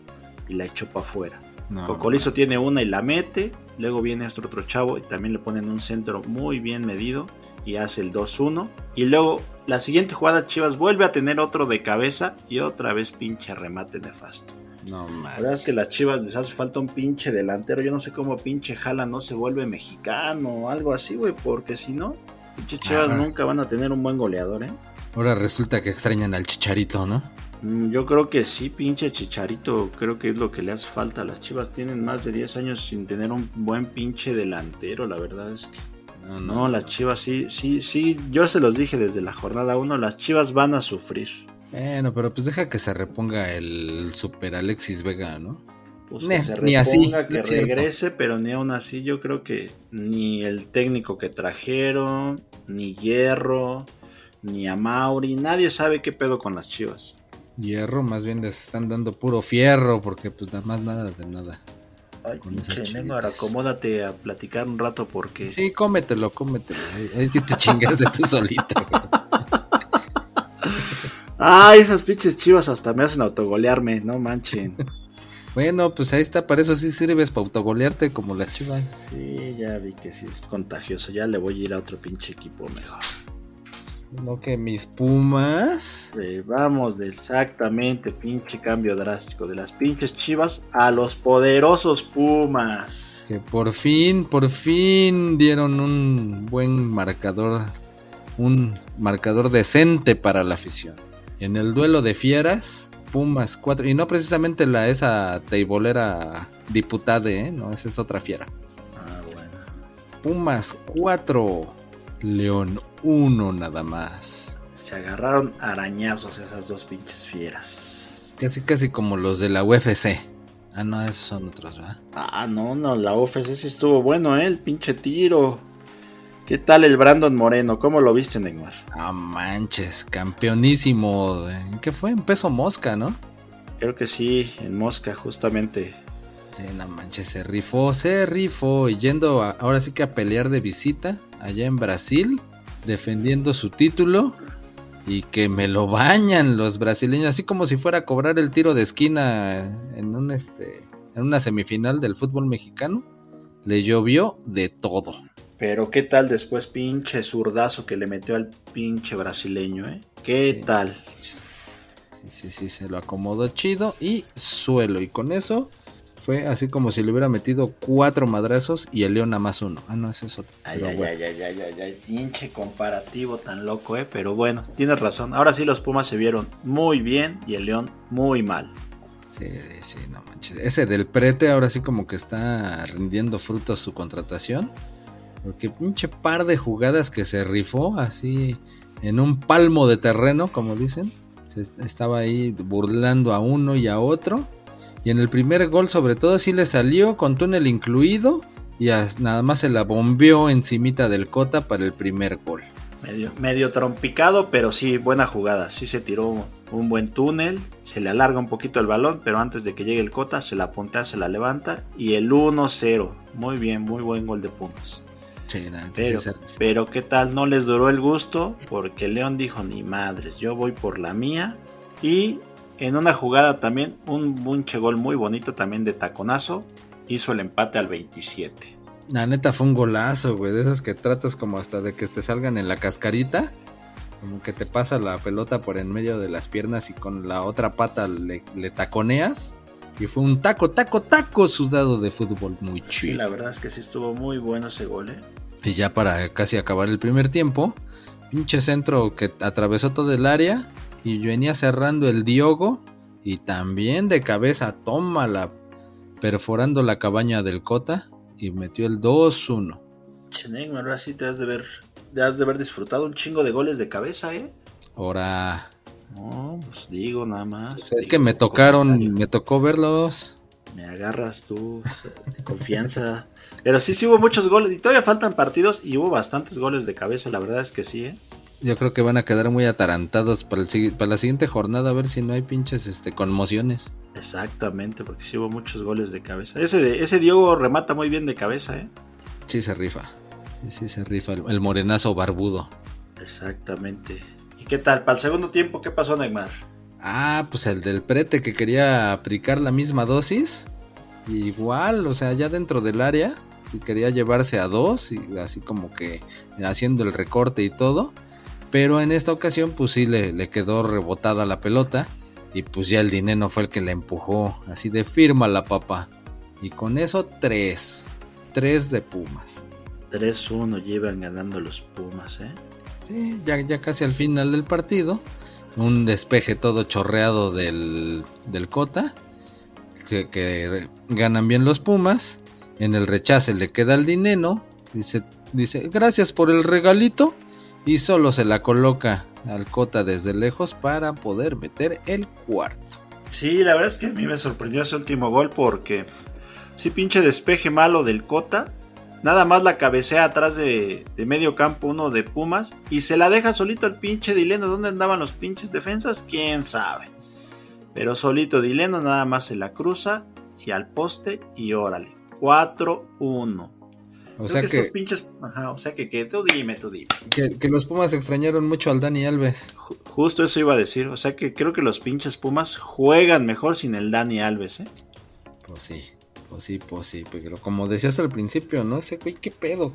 Y la echó para afuera. No, Cocolizo tiene una y la mete. Luego viene este otro chavo y también le ponen un centro muy bien medido. Y hace el 2-1. Y luego la siguiente jugada Chivas vuelve a tener otro de cabeza. Y otra vez pinche remate nefasto. No La mames. verdad es que las Chivas les hace falta un pinche delantero. Yo no sé cómo pinche Jala no se vuelve mexicano o algo así, güey. Porque si no, pinche Chivas Ajá. nunca van a tener un buen goleador, ¿eh? Ahora resulta que extrañan al chicharito, ¿no? Mm, Yo creo que sí, pinche Chicharito. Creo que es lo que le hace falta. Las Chivas tienen más de 10 años sin tener un buen pinche delantero. La verdad es que No, no, las Chivas sí, sí, sí. Yo se los dije desde la jornada 1. Las Chivas van a sufrir. Bueno, pero pues deja que se reponga el super Alexis Vega, ¿no? Pues Ne, que se ni así, reponga, que cierto. regrese, pero ni aún así yo creo que ni el técnico que trajeron, ni Hierro, ni a Mauri, nadie sabe qué pedo con las Chivas. Hierro, más bien les están dando puro fierro, porque pues nada más nada de nada. Ay, pinche. Neymar, acomódate a platicar un rato porque Sí, cómetelo, cómetelo. Ahí, ahí sí te chingas de tú solito. Ay, esas pinches Chivas hasta me hacen autogolearme, no manchen. Bueno, pues ahí está, para eso sí sirves para autogolearte como las chivas. Sí, ya vi que sí es contagioso, ya le voy a ir a otro pinche equipo mejor. No que mis Pumas. Eh, vamos de exactamente, pinche cambio drástico. De las pinches chivas a los poderosos Pumas. Que por fin, por fin dieron un buen marcador. Un marcador decente para la afición. En el duelo de fieras, Pumas 4. Y no precisamente la esa teibolera diputada, ¿eh? No, esa es otra fiera. Ah, bueno. Pumas 4. León 1 nada más. Se agarraron arañazos esas dos pinches fieras. Casi, casi como los de la UFC. Ah, no, esos son otros, ¿verdad? Ah, no, no, la UFC sí estuvo bueno, ¿eh? El pinche tiro. ¿Qué tal el Brandon Moreno? ¿Cómo lo viste, Neymar? Ah, manches, campeonísimo. ¿En qué fue? En peso mosca, ¿no? Creo que sí, en Mosca, justamente. Sí, no manches, se rifó, se rifó. Y yendo a- ahora sí que a pelear de visita allá en Brasil, defendiendo su título. Y que me lo bañan los brasileños, así como si fuera a cobrar el tiro de esquina en un este en una semifinal del fútbol mexicano. Le llovió de todo. Pero qué tal después pinche zurdazo que le metió al pinche brasileño, ¿eh? ¿Qué Sí. tal? Sí, sí, sí, se lo acomodó chido y suelo. Y con eso fue así como si le hubiera metido cuatro madrazos y el León a más uno. Ah, no, ese es otro. Ay, ay, bueno. ay, ay, ay, ay, ay, pinche comparativo tan loco, ¿eh? Pero bueno, tienes razón. Ahora sí los Pumas se vieron muy bien y el León muy mal. Sí, sí, no manches. Ese del prete ahora sí como que está rindiendo frutos su contratación. Porque pinche par de jugadas que se rifó así en un palmo de terreno, como dicen. Estaba ahí burlando a uno y a otro. Y en el primer gol sobre todo sí le salió con túnel incluido. Y nada más se la bombeó encimita del Cota para el primer gol. Medio, trompicado, pero sí, buena jugada. Sí se tiró un buen túnel, se le alarga un poquito el balón, pero antes de que llegue el Cota, se la puntea, se la levanta. Y el 1-0. Muy bien, muy buen gol de Pumas. Sí, Pero, pero qué tal, no les duró el gusto porque León dijo, ni madres, yo voy por la mía. Y en una jugada también, un bunche gol muy bonito también de taconazo, hizo el empate al 27. La neta fue un golazo, güey. De esos que tratas como hasta de que te salgan en la cascarita. Como que te pasa la pelota por en medio de las piernas y con la otra pata le, le taconeas. Y fue un taco, taco, taco sudado de fútbol muy Sí, chido. la verdad es que sí estuvo muy bueno ese gol, ¿eh? Y ya para casi acabar el primer tiempo, pinche centro que atravesó todo el área y venía cerrando el Diogo y también de cabeza tómala perforando la cabaña del Cota y metió el 2-1. Che, Neymar, ahora sí te has de ver, te has de haber disfrutado un chingo de goles de cabeza, ¿eh? Ahora, No, pues digo nada más. pues es digo, que me tocaron, me tocó verlos. Me agarras tú, confianza. Pero sí, sí hubo muchos goles y todavía faltan partidos y hubo bastantes goles de cabeza, la verdad es que sí, ¿eh? Yo creo que van a quedar muy atarantados para, el para la siguiente jornada a ver si no hay pinches este, conmociones. Exactamente, porque sí hubo muchos goles de cabeza. Ese, de, ese Diogo remata muy bien de cabeza, ¿eh? Sí se rifa. Sí, sí se rifa el, el morenazo barbudo. Exactamente. ¿Y qué tal? Para el segundo tiempo, ¿qué pasó, Neymar? Ah, pues el del prete que quería aplicar la misma dosis. Igual, o sea, ya dentro del área. Quería llevarse a dos. Y así como que haciendo el recorte y todo. Pero en esta ocasión, pues sí le, le quedó rebotada la pelota. Y pues ya el dinero fue el que la empujó. Así de firma la papa. Y con eso, tres. Tres de Pumas. 3-1 llevan ganando los Pumas, ¿eh? Sí, ya, ya casi al final del partido. Un despeje todo chorreado del, del Cota. Que, que ganan bien los Pumas. En el rechace le queda el dinero. Dice, dice, gracias por el regalito. Y solo se la coloca al Cota desde lejos para poder meter el cuarto. Sí, la verdad es que a mí me sorprendió ese último gol porque sí pinche despeje malo del Cota. Nada más la cabecea atrás de, de medio campo uno de Pumas y se la deja solito el pinche Dileno. ¿Dónde andaban los pinches defensas? ¿Quién sabe? Pero solito Dileno nada más se la cruza y al poste y órale. 4-1. O Creo sea que, que, estos pinches... Ajá, o sea que, que tú dime, tú dime. que, que los Pumas extrañaron mucho al Dani Alves. Ju- Justo eso iba a decir. O sea que creo que los pinches Pumas juegan mejor sin el Dani Alves, ¿eh? Pues sí, pues sí, pues sí, pero como decías al principio, ¿no? Ese güey, ¿qué pedo?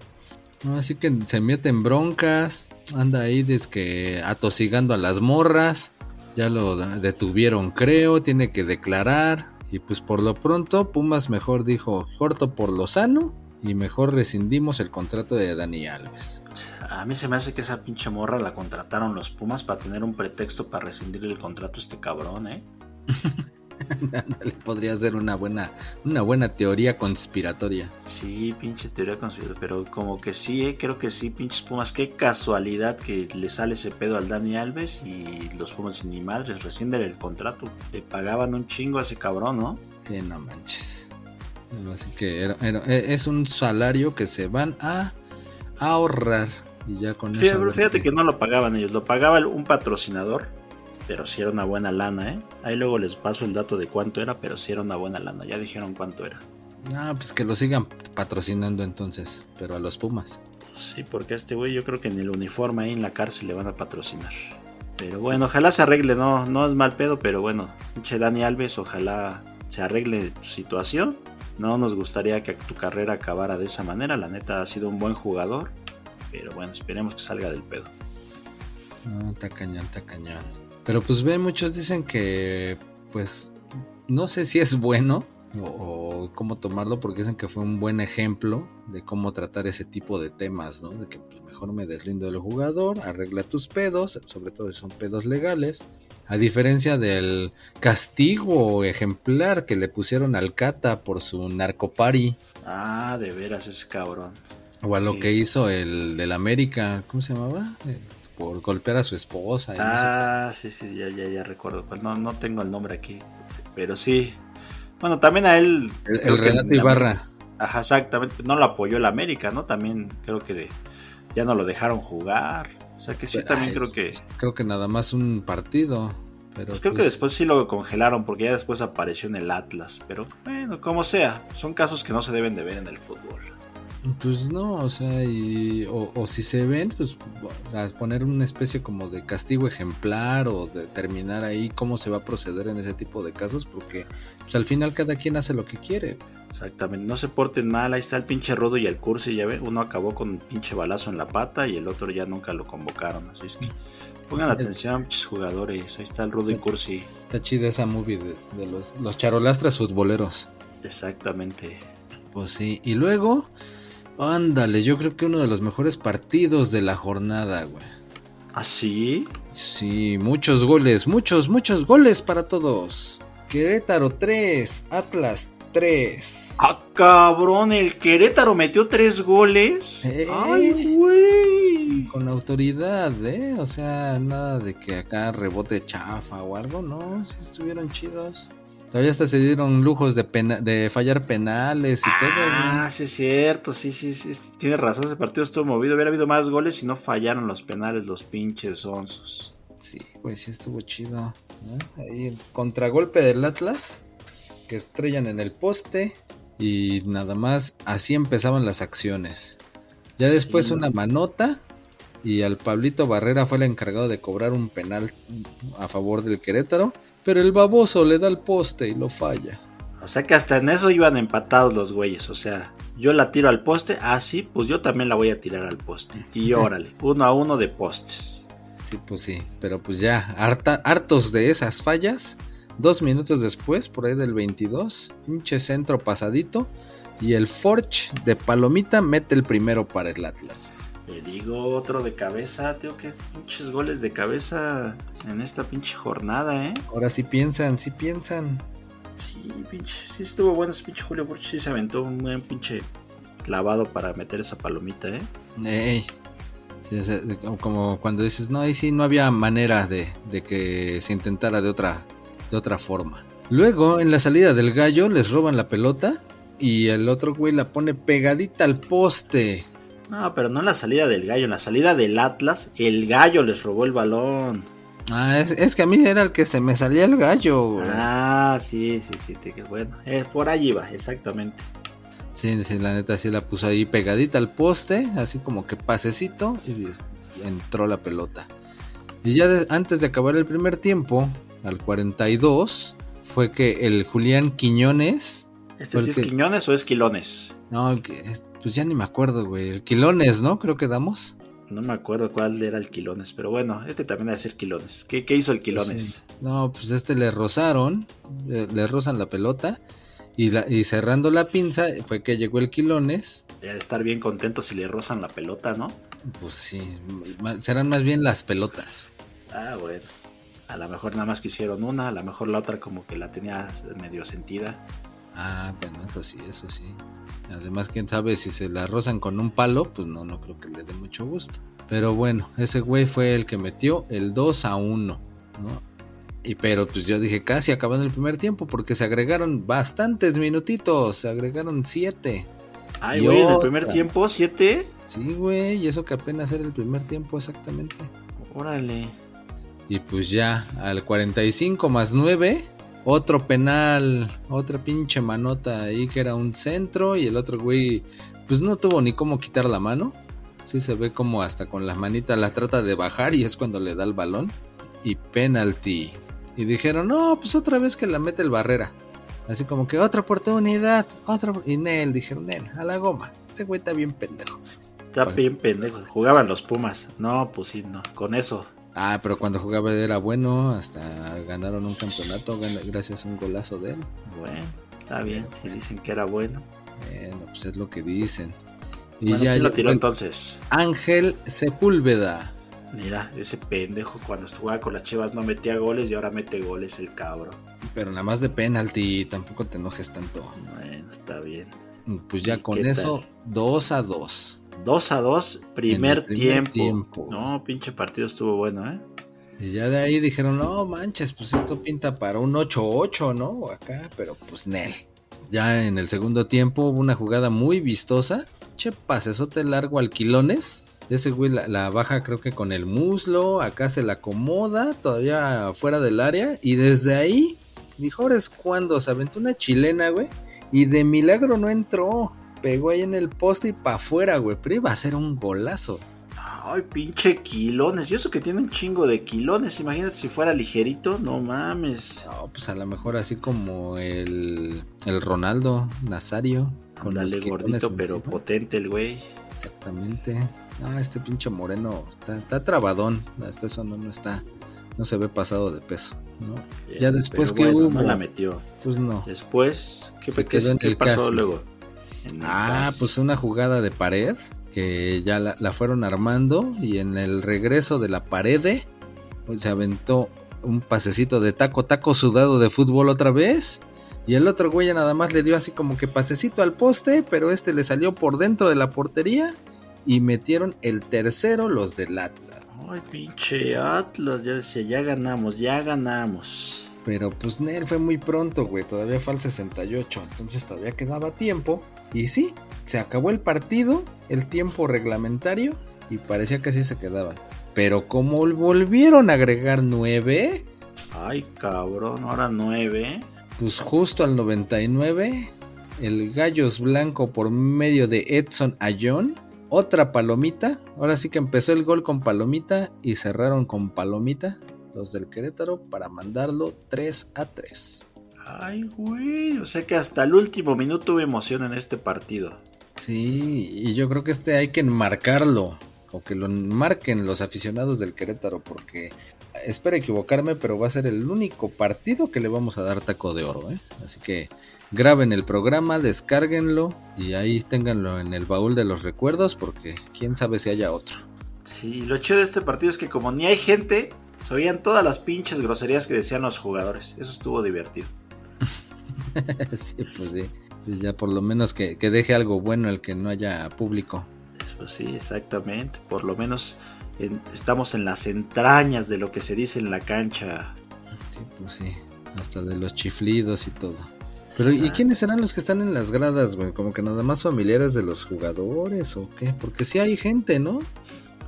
No, así que se mete en broncas, anda ahí desde que atosigando a las morras. Ya lo detuvieron, creo, tiene que declarar. Y pues por lo pronto, Pumas mejor dijo corto por lo sano y mejor rescindimos el contrato de Dani Alves. A mí se me hace que esa pinche morra la contrataron los Pumas para tener un pretexto para rescindir el contrato a este cabrón, ¿eh? Le podría ser una buena, una buena teoría conspiratoria. Sí, pinche teoría conspiratoria, pero como que sí, ¿eh? creo que sí, pinches Pumas. Qué casualidad que le sale ese pedo al Dani Alves y los Pumas sin ni madres rescinden el contrato. Le pagaban un chingo a ese cabrón, ¿no? Sí, no manches. Así que e, es un salario que se van a ahorrar. Y ya con eso. Fíjate que no lo pagaban ellos, lo pagaba un patrocinador pero sí era una buena lana, ¿eh? Ahí luego les paso el dato de cuánto era, pero sí era una buena lana. Ya dijeron cuánto era. Ah, pues que lo sigan patrocinando entonces, pero a los Pumas. Sí, porque a este güey yo creo que en el uniforme ahí en la cárcel le van a patrocinar. Pero bueno, ojalá se arregle, no, no es mal pedo, pero bueno, pinche Dani Alves, ojalá se arregle tu situación. No nos gustaría que tu carrera acabara de esa manera, la neta ha sido un buen jugador, pero bueno, esperemos que salga del pedo. No, está cañón, está cañón. Pero pues ve, muchos dicen que pues no sé si es bueno o, cómo tomarlo porque dicen que fue un buen ejemplo de cómo tratar ese tipo de temas, ¿no? De que pues, mejor me deslindo del jugador, arregla tus pedos, sobre todo si son pedos legales. A diferencia del castigo ejemplar que le pusieron al Cata por su narcopari. Ah, de veras ese cabrón. O a lo que hizo el del América, ¿cómo se llamaba? Por golpear a su esposa. ah, sí, sí, ya, ya, ya recuerdo. Pues no, no tengo el nombre aquí, pero sí. Bueno, también a él. El, Renato Ibarra. Ajá, exactamente. No lo apoyó el América, ¿no? También creo que ya no lo dejaron jugar. O sea que sí, pues, también creo que. Creo que nada más un partido. Pero pues creo que pues después sí lo congelaron porque ya después apareció en el Atlas. Pero bueno, como sea, son casos que no se deben de ver en el fútbol. Pues no, o sea, y, o, si se ven, pues a poner una especie como de castigo ejemplar o determinar ahí cómo se va a proceder en ese tipo de casos, porque pues al final cada quien hace lo que quiere. Exactamente, no se porten mal, ahí está el pinche Rodo y el Cursi, ya ven, uno acabó con un pinche balazo en la pata y el otro ya nunca lo convocaron, así es que pongan atención, pinches jugadores, ahí está el Rodo y Cursi. Está chida esa movie de, los, los charolastras futboleros. Exactamente. Pues sí, y luego Ándale, yo creo que uno de los mejores partidos de la jornada, güey. ¿Ah, sí? Sí, muchos goles, muchos, muchos goles para todos. Querétaro 3, Atlas 3. Ah, cabrón, el Querétaro metió 3 goles. Ay, güey. Con autoridad, ¿eh? O sea, nada de que acá rebote chafa o algo, ¿no? Si estuvieron chidos. Todavía hasta se dieron lujos de, de fallar penales y todo. Ah, sí es cierto, sí, sí, sí, tiene razón, ese partido estuvo movido, hubiera habido más goles y no fallaron los penales los pinches onzos. Sí, pues sí estuvo chido. Ahí el contragolpe del Atlas, que estrellan en el poste y nada más así empezaban las acciones. Ya después una manota y al Pablito Barrera fue el encargado de cobrar un penal a favor del Querétaro pero el baboso le da el poste y lo falla. O sea que hasta en eso iban empatados los güeyes. O sea, yo la tiro al poste, ah, sí, pues yo también la voy a tirar al poste. Y órale, uno a uno de postes. Sí, pues sí, pero pues ya, hartos de esas fallas. Dos minutos después, por ahí del 22, pinche centro pasadito. Y el Forge de Palomita mete el primero para el Atlas. Te digo otro de cabeza, tío, que pinches goles de cabeza en esta pinche jornada, ¿eh? Ahora sí piensan, sí piensan. Sí, pinche, sí estuvo bueno ese pinche Julio Furch, sí se aventó un buen pinche clavado para meter esa palomita, ¿eh? Ey. como cuando dices, no, ahí sí no había manera de, de que se intentara de otra, de otra forma. Luego, en la salida del gallo, les roban la pelota y el otro güey la pone pegadita al poste. No, pero no en la salida del gallo, en la salida del Atlas, el gallo les robó el balón. Ah, es, que a mí era el que se me salía el gallo. Ah, sí, sí, sí, bueno, eh, por allí va, exactamente. Sí, sí, la neta sí la puso ahí pegadita al poste, así como que pasecito, y entró la pelota. Y ya antes de acabar el primer tiempo, al 42, fue que el Julián Quiñones... ¿Este sí es Quiñones o es Quilones? No, que, pues ya ni me acuerdo, güey. El Quilones, ¿no? Creo que damos. No me acuerdo cuál era el Quilones, pero bueno, este también debe ser Quilones. ¿Qué, qué hizo el Pues Quilones? No, pues este le rozaron, le, le rozan la pelota y, la- y cerrando la pinza fue que llegó el Quilones. Debe de estar bien contento si le rozan la pelota, ¿no? Pues sí, serán más bien las pelotas. Ah, bueno. A lo mejor nada más quisieron una, a lo mejor la otra como que la tenía medio sentida. Ah, bueno, eso sí, eso sí. Además, quién sabe si se la rozan con un palo, pues no, no creo que le dé mucho gusto. Pero bueno, ese güey fue el que metió el 2 a 1, ¿no? Y pero pues yo dije casi acabando el primer tiempo porque se agregaron bastantes minutitos, se agregaron 7. Ay, güey, en el primer tiempo, siete. Sí, güey, y eso que apenas era el primer tiempo exactamente. Órale. Y pues ya, al 45 más 9, otro penal, otra pinche manota ahí que era un centro y el otro güey pues no tuvo ni cómo quitar la mano. Sí se ve como hasta con las manitas la trata de bajar y es cuando le da el balón. Y penalty. Y dijeron, no, pues otra vez que la mete el Barrera. Así como que otra oportunidad, otra... op-". Y Nel, dijeron, Nel, a la goma. Ese güey está bien pendejo. Está bien pendejo. Jugaban los Pumas. No, pues sí, no. Con eso. Ah, pero cuando jugaba era bueno, hasta ganaron un campeonato gracias a un golazo de él. Bueno, está bien. Si dicen que era bueno. Bueno, pues es lo que dicen. Y Bueno, ya ¿quién lo tiró el entonces? Ángel Sepúlveda. Mira, ese pendejo cuando jugaba con las chivas no metía goles y ahora mete goles el cabrón. Pero nada más de penalti, tampoco te enojes tanto. Bueno, está bien. Pues ya ¿Y con eso, 2 a 2. 2 a 2, primer, tiempo. tiempo. No, pinche partido estuvo bueno, ¿eh? Y ya de ahí dijeron, no manches, pues esto pinta para un 8-8, ¿no? Acá, pero pues Nel. Ya en el segundo tiempo hubo una jugada muy vistosa. Che, pasesote largo al Quilones. Ese güey la, la baja creo que con el muslo. Acá se la acomoda, todavía fuera del área. Y desde ahí, mejor es cuando se aventó una chilena, güey. Y de milagro no entró. Pegó ahí en el poste y para afuera, güey. Pero iba a ser un golazo. Ay, pinche quilones. Y eso que tiene un chingo de quilones. Imagínate si fuera ligerito. No mames. No, pues a lo mejor así como el, el Ronaldo Nazario. con quilones gordito, pero encima. potente el güey. Exactamente. Ah, este pinche moreno está, está trabadón. Hasta eso no, no está. No se ve pasado de peso, ¿no? Ya después que bueno, hubo. No la metió. Pues no. Después, ¿qué, Se qué- quedó en qué el pasó luego? Ah, pues una jugada de pared que ya la, la fueron armando y en el regreso de la pared pues se aventó un pasecito de taco, taco sudado de fútbol otra vez. Y el otro güey nada más le dio así como que pasecito al poste, pero este le salió por dentro de la portería y metieron el tercero los del Atlas. Ay, pinche Atlas. Ya decía, ya ganamos, ya ganamos. Pero pues Nel fue muy pronto, güey. Todavía fue al 68. Entonces todavía quedaba tiempo. Y sí, se acabó el partido, el tiempo reglamentario. Y parecía que así se quedaban. Pero como volvieron a agregar 9, Ay, cabrón, ahora nueve. pues justo al 99, el Gallos Blanco por medio de Edson Ayón. Otra palomita. Ahora sí que empezó el gol con palomita y cerraron con palomita los del Querétaro para mandarlo 3 a 3. Ay, güey. O sea que hasta el último minuto hubo emoción en este partido. Sí, y yo creo que este hay que enmarcarlo, o que lo enmarquen los aficionados del Querétaro, porque espero equivocarme, pero va a ser el único partido que le vamos a dar taco de oro, ¿eh? Así que graben el programa, descárguenlo y ahí ténganlo en el baúl de los recuerdos, porque quién sabe si haya otro. Sí, lo chido de este partido es que como ni hay gente, se oían todas las pinches groserías que decían los jugadores. Eso estuvo divertido. sí, pues sí, pues ya por lo menos que, que deje algo bueno el que no haya público. Pues sí, exactamente. Por lo menos en- estamos en las entrañas de lo que se dice en la cancha. Sí, pues sí, hasta de los chiflidos y todo. Pero, ¿y quiénes serán los que están en las gradas, güey? Como que nada más familiares de los jugadores o qué? Porque sí hay gente, ¿no?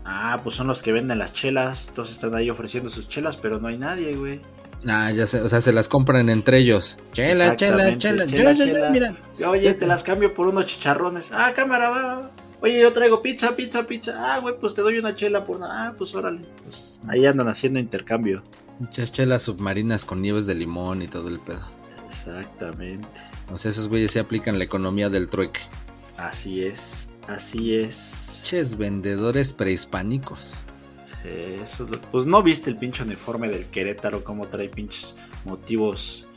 Ah, pues son los que venden las chelas. Todos están ahí ofreciendo sus chelas, pero no hay nadie, güey. Ah, ya sé, o sea, se las compran entre ellos. Chela, chela, chela, chela, chela. mira. Oye, te las cambio por unos chicharrones. Ah, cámara, va. Oye, yo traigo pizza, pizza, pizza. Ah, güey, pues te doy una chela por nada. Ah, pues órale. Pues ahí andan haciendo intercambio. Muchas chelas submarinas con nieves de limón y todo el pedo. Exactamente. O sea, esos güeyes se aplican la economía del trueque. Así es. Así es. Pinches vendedores prehispánicos. Eso Pues no viste el pinche uniforme del Querétaro, como trae pinches motivos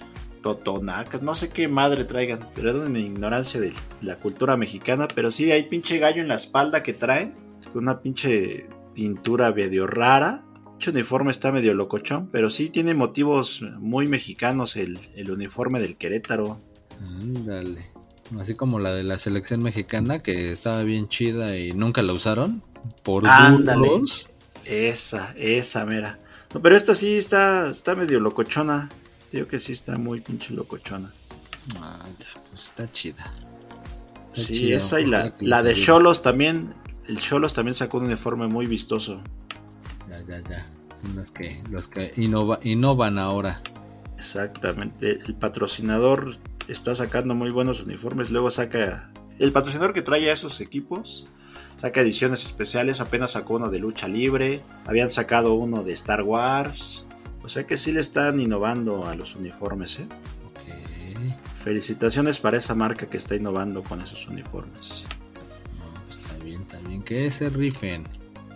totonacas, no sé qué madre traigan, pero es una ignorancia de la cultura mexicana, pero sí hay pinche gallo en la espalda que traen, con una pinche pintura medio rara. Pinche uniforme está medio locochón, pero sí tiene motivos muy mexicanos el, el uniforme del Querétaro. Ándale. Así como la de la selección mexicana que estaba bien chida y nunca la usaron. Por Ándale. Esa, esa mera. No, pero esta sí está, está medio locochona. Digo que sí está muy pinche locochona. Ah, ya, pues está chida. Está Sí, esa y la, la de. Cholos también. El Cholos también sacó un uniforme muy vistoso. Ya, ya, ya. Son los que, los que innova- innovan ahora. Exactamente. El patrocinador está sacando muy buenos uniformes. Luego saca. El patrocinador que trae a esos equipos saca ediciones especiales. Apenas sacó uno de lucha libre. Habían sacado uno de Star Wars. O sea que sí le están innovando a los uniformes, ¿eh? Ok. Felicitaciones para esa marca que está innovando con esos uniformes. No, pues está bien, está bien. Que se rifen.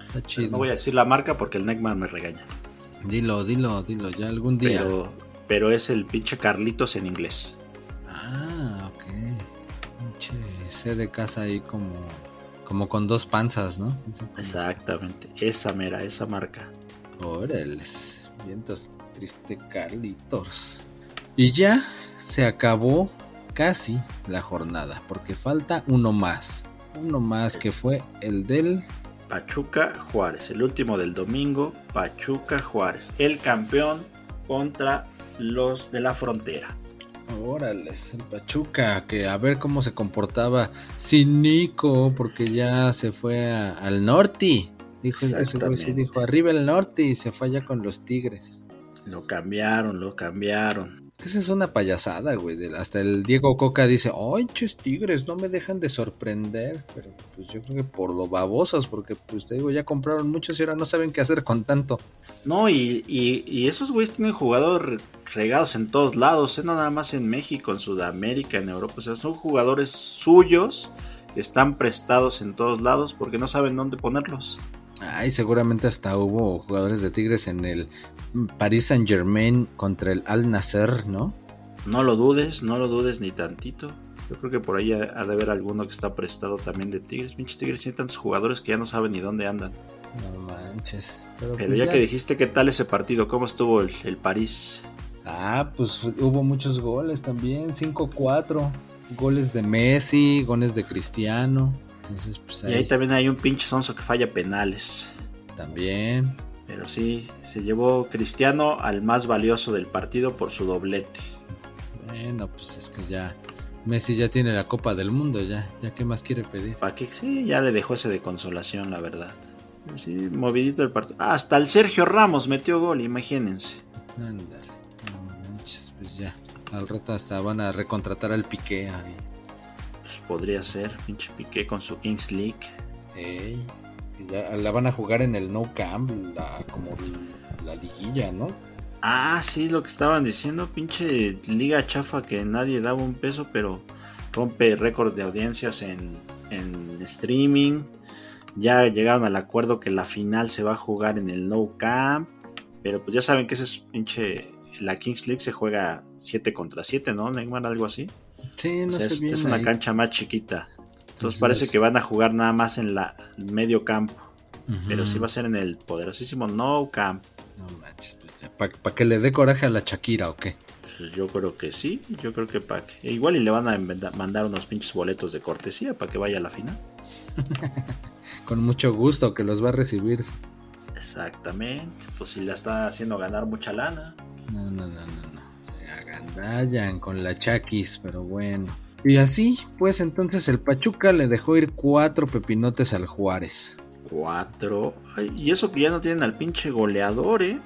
Está chido. No voy a decir la marca porque el Neckman me regaña. Dilo, dilo, dilo. Ya algún día. Pero, pero es el pinche Carlitos en inglés. Ah, ok. Pinche C de casa ahí como, como con dos panzas, ¿no? ¿Quién sabe cómo Exactamente. Esa mera, esa marca. Órales, vientos triste Carlitos. Y ya se acabó casi la jornada, porque falta uno más. Uno más que fue el del... Pachuca Juárez. El último del domingo. Pachuca Juárez. El campeón contra los de la frontera. Órales, el Pachuca, que a ver cómo se comportaba sin Nico, porque ya se fue a- al norte. Dijo, ese dijo, arriba el norte y se fue allá con los Tigres. Lo cambiaron, lo cambiaron. Esa es una payasada, güey. Hasta el Diego Coca dice, ¡ay, ches tigres! No me dejan de sorprender. Pero pues yo creo que por lo babosos, porque pues te digo, ya compraron muchos y ahora no saben qué hacer con tanto. No, y, y- y esos güeyes tienen jugadores regados en todos lados, ¿eh? no nada más en México, en Sudamérica, en Europa. O sea, son jugadores suyos están prestados en todos lados porque no saben dónde ponerlos. Ay, seguramente hasta hubo jugadores de tigres en el Paris Saint Germain contra el Al Nasser, ¿no? No lo dudes, no lo dudes ni tantito. Yo creo que por ahí ha, de haber alguno que está prestado también de Tigres. Pinches Tigres tienen tantos jugadores que ya no saben ni dónde andan. No manches. Pero, Pero pues ya, que dijiste qué tal ese partido, ¿cómo estuvo el, el París? Ah, pues hubo muchos goles también, 5-4. Goles de Messi, goles de Cristiano. Entonces, pues Y ahí también hay un pinche sonso que falla penales. también. Pero sí, se llevó Cristiano al más valioso del partido por su doblete. Bueno, pues es que ya Messi ya tiene la Copa del Mundo, ya, ya qué más quiere pedir. ¿Para qué? Sí, ya le dejó ese de consolación, la verdad. Sí, movidito el partido. Ah, hasta el Sergio Ramos metió gol, imagínense. Ándale, no manches, pues ya. Al rato hasta van a recontratar al Piqué ahí. Pues podría ser, pinche Piqué con su Kings League. Ey, que ya la van a jugar en el No Camp, la, como la liguilla, ¿no? Ah, sí, lo que estaban diciendo, pinche liga chafa que nadie daba un peso, pero rompe récord de audiencias en, en streaming. Ya llegaron al acuerdo que la final se va a jugar en el No Camp. Pero pues ya saben que ese es pinche. La Kings League se juega 7 contra 7, ¿no? Neymar, algo así. Sí, no O sea, sé es, una ahí. cancha más chiquita. Entonces Entonces- parece que van a jugar nada más en la el medio campo. Pero sí va a ser en el poderosísimo No Camp. No manches, pues ¿para que le dé coraje a la Shakira o qué? Pues yo creo que sí, yo creo que para que. Igual y le van a mandar unos pinches boletos de cortesía para que vaya a la final. Con mucho gusto que los va a recibir. Exactamente. Pues si la está haciendo ganar mucha lana. No, no, no, no, no. Se agandallan con la Chakis, pero bueno. Y así, pues entonces el Pachuca le dejó ir cuatro pepinotes al Juárez. Cuatro. Ay, y eso que ya no tienen al pinche goleador, ¿eh?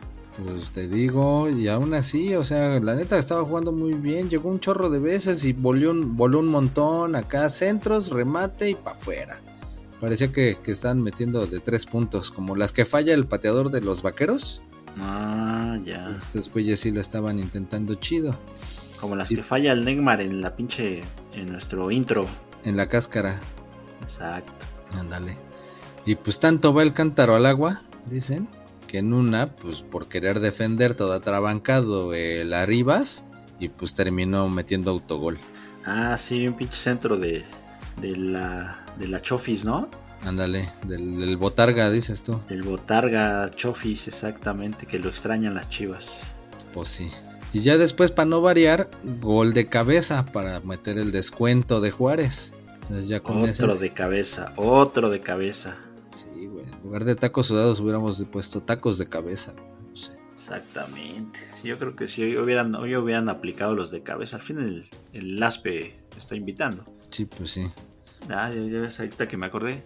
Pues te digo, y aún así, o sea, la neta estaba jugando muy bien, llegó un chorro de veces y voló un, voló un montón, acá centros, remate y para afuera. Parecía que, que estaban metiendo de tres puntos, como las que falla el pateador de los vaqueros. Ah, ya. Estos güeyes sí la estaban intentando chido. Como las que falla el Neymar en la pinche. En nuestro intro. En la cáscara, Exacto. ándale. Y pues tanto va el cántaro al agua, dicen, que en una, pues por querer defender todo atrabancado el Arribas, y pues terminó metiendo autogol. Ah, sí, un pinche centro de, de la, de la Chofis, ¿no? Ándale, del, del Botarga, dices tú. Del Botarga Chofis, exactamente, que lo extrañan las chivas. Pues sí. Y ya después, para no variar, gol de cabeza para meter el descuento de Juárez. Entonces ya con Otro de cabeza, otro de cabeza. Sí, güey. En lugar de tacos sudados hubiéramos puesto tacos de cabeza. No sé. Exactamente. Sí, yo creo que si hoy hubieran, hoy hubieran aplicado los de cabeza, al fin el, el Laspe está invitando. Sí, pues sí. Ah, ya, ya ves, ahorita que me acordé.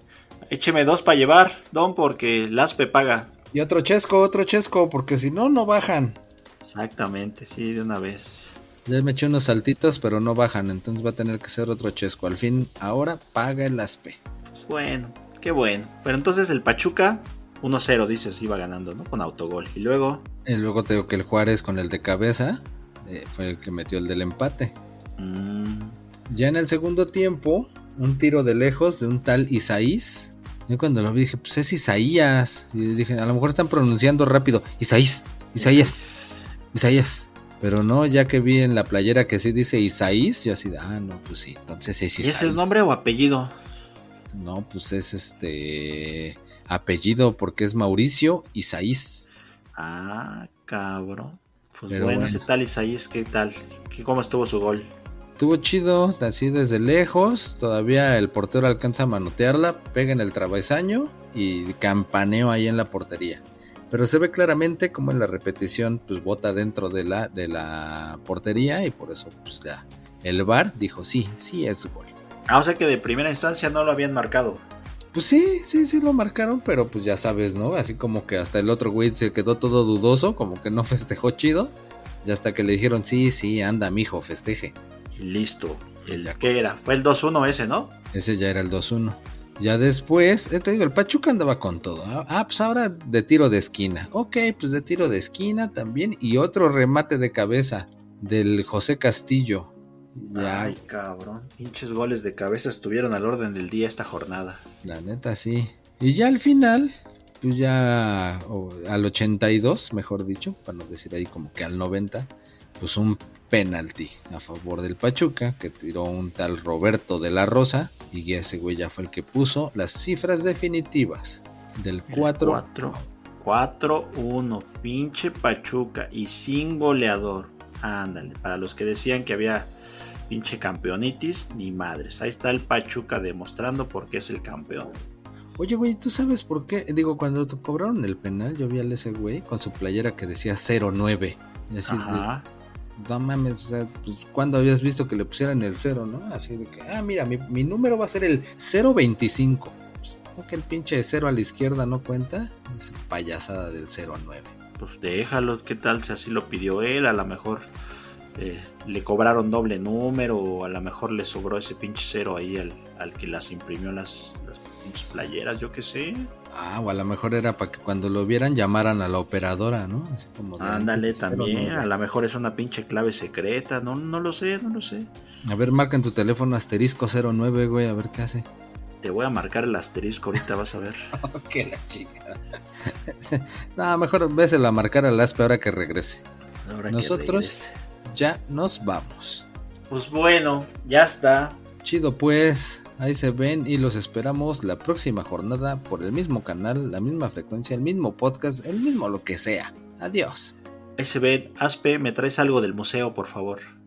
Écheme dos para llevar, Don, porque Laspe paga. Y otro chesco, otro chesco, porque si no, no bajan. Exactamente, sí, de una vez. Ya me eché unos saltitos, pero no bajan, entonces va a tener que ser otro chesco. Al fin, ahora paga el aspe. Pues bueno, qué bueno. Pero entonces el Pachuca, 1-0, dices, iba ganando, ¿no? Con autogol. Y luego, Y luego te digo que el Juárez con el de cabeza eh, fue el que metió el del empate. mm, Ya en el segundo tiempo, un tiro de lejos de un tal Isaís. Yo cuando lo vi dije, pues es Isaías. Y dije, a lo mejor están pronunciando rápido. Isaís, Isaías, Isaías. Pero no, ya que vi en la playera que sí dice Isaís, yo así ah, no, pues sí, entonces es ¿Y Isaías. ese es nombre o apellido? No, pues es este apellido porque es Mauricio Isaís. Ah, cabrón. Pues Pero bueno, bueno. ese tal Isaías, ¿qué tal? ¿Qué, ¿Cómo estuvo su gol? Estuvo chido, así desde lejos. Todavía el portero alcanza a manotearla, pega en el travesaño y campaneo ahí en la portería. Pero se ve claramente como en la repetición, pues bota dentro de la, de la portería y por eso, pues ya. El VAR dijo sí, sí es gol. Ah, o sea que de primera instancia no lo habían marcado. Pues sí, sí, sí lo marcaron, pero pues ya sabes, ¿no? Así como que hasta el otro güey se quedó todo dudoso, como que no festejó chido. Ya hasta que le dijeron, sí, sí, anda, mijo, festeje. Y listo. El, ¿Qué era? Fue el 2-1 ese, ¿no? Ese ya era el 2-1. Ya después, eh, te digo, el Pachuca andaba con todo. Ah, Ah, pues ahora de tiro de esquina. Ok, pues de tiro de esquina también. Y otro remate de cabeza del José Castillo. Ya, Ay, cabrón. Pinches goles de cabeza estuvieron al orden del día esta jornada. la neta sí. Y ya al final, pues ya o al 82, mejor dicho, para no decir ahí como que al 90, pues un penalti a favor del Pachuca que tiró un tal Roberto de la Rosa. Y ese güey ya fue el que puso las cifras definitivas del 4 4. 4-1. Pinche Pachuca. Y sin goleador. Ándale. Para los que decían que había pinche campeonitis, ni madres. Ahí está el Pachuca demostrando por qué es el campeón. Oye, güey, ¿tú sabes por qué? Digo, cuando te cobraron el penal, yo vi a ese güey con su playera que decía 09. Y así, de, Ajá. No mames, o sea, pues, ¿cuándo habías visto que le pusieran el 0, no? Así de que, ah, mira, mi, número va a ser el 025. Pues, ¿no el pinche 0 a la izquierda no cuenta? Es payasada del 09. Pues déjalo. ¿Qué tal si así lo pidió él? A lo mejor eh, le cobraron doble número. O a lo mejor le sobró ese pinche cero ahí al, al que las imprimió las, las playeras. Yo qué sé. Ah, o a lo mejor era para que cuando lo vieran llamaran a la operadora, ¿no? Así como de Ándale también. 09. A lo mejor es una pinche clave secreta. No, no lo sé, no lo sé. A ver, marca en tu teléfono asterisco 09, güey, a ver qué hace. Te voy a marcar el asterisco ahorita, vas a ver. que la chica. no, mejor véselo a marcar al aspe ahora que regrese. Ahora que Nosotros regrese. ya nos vamos. Pues bueno, ya está. Chido pues, ahí se ven y los esperamos la próxima jornada por el mismo canal, la misma frecuencia, el mismo podcast, el mismo lo que sea. Adiós. SB, Aspe, me traes algo del museo, por favor.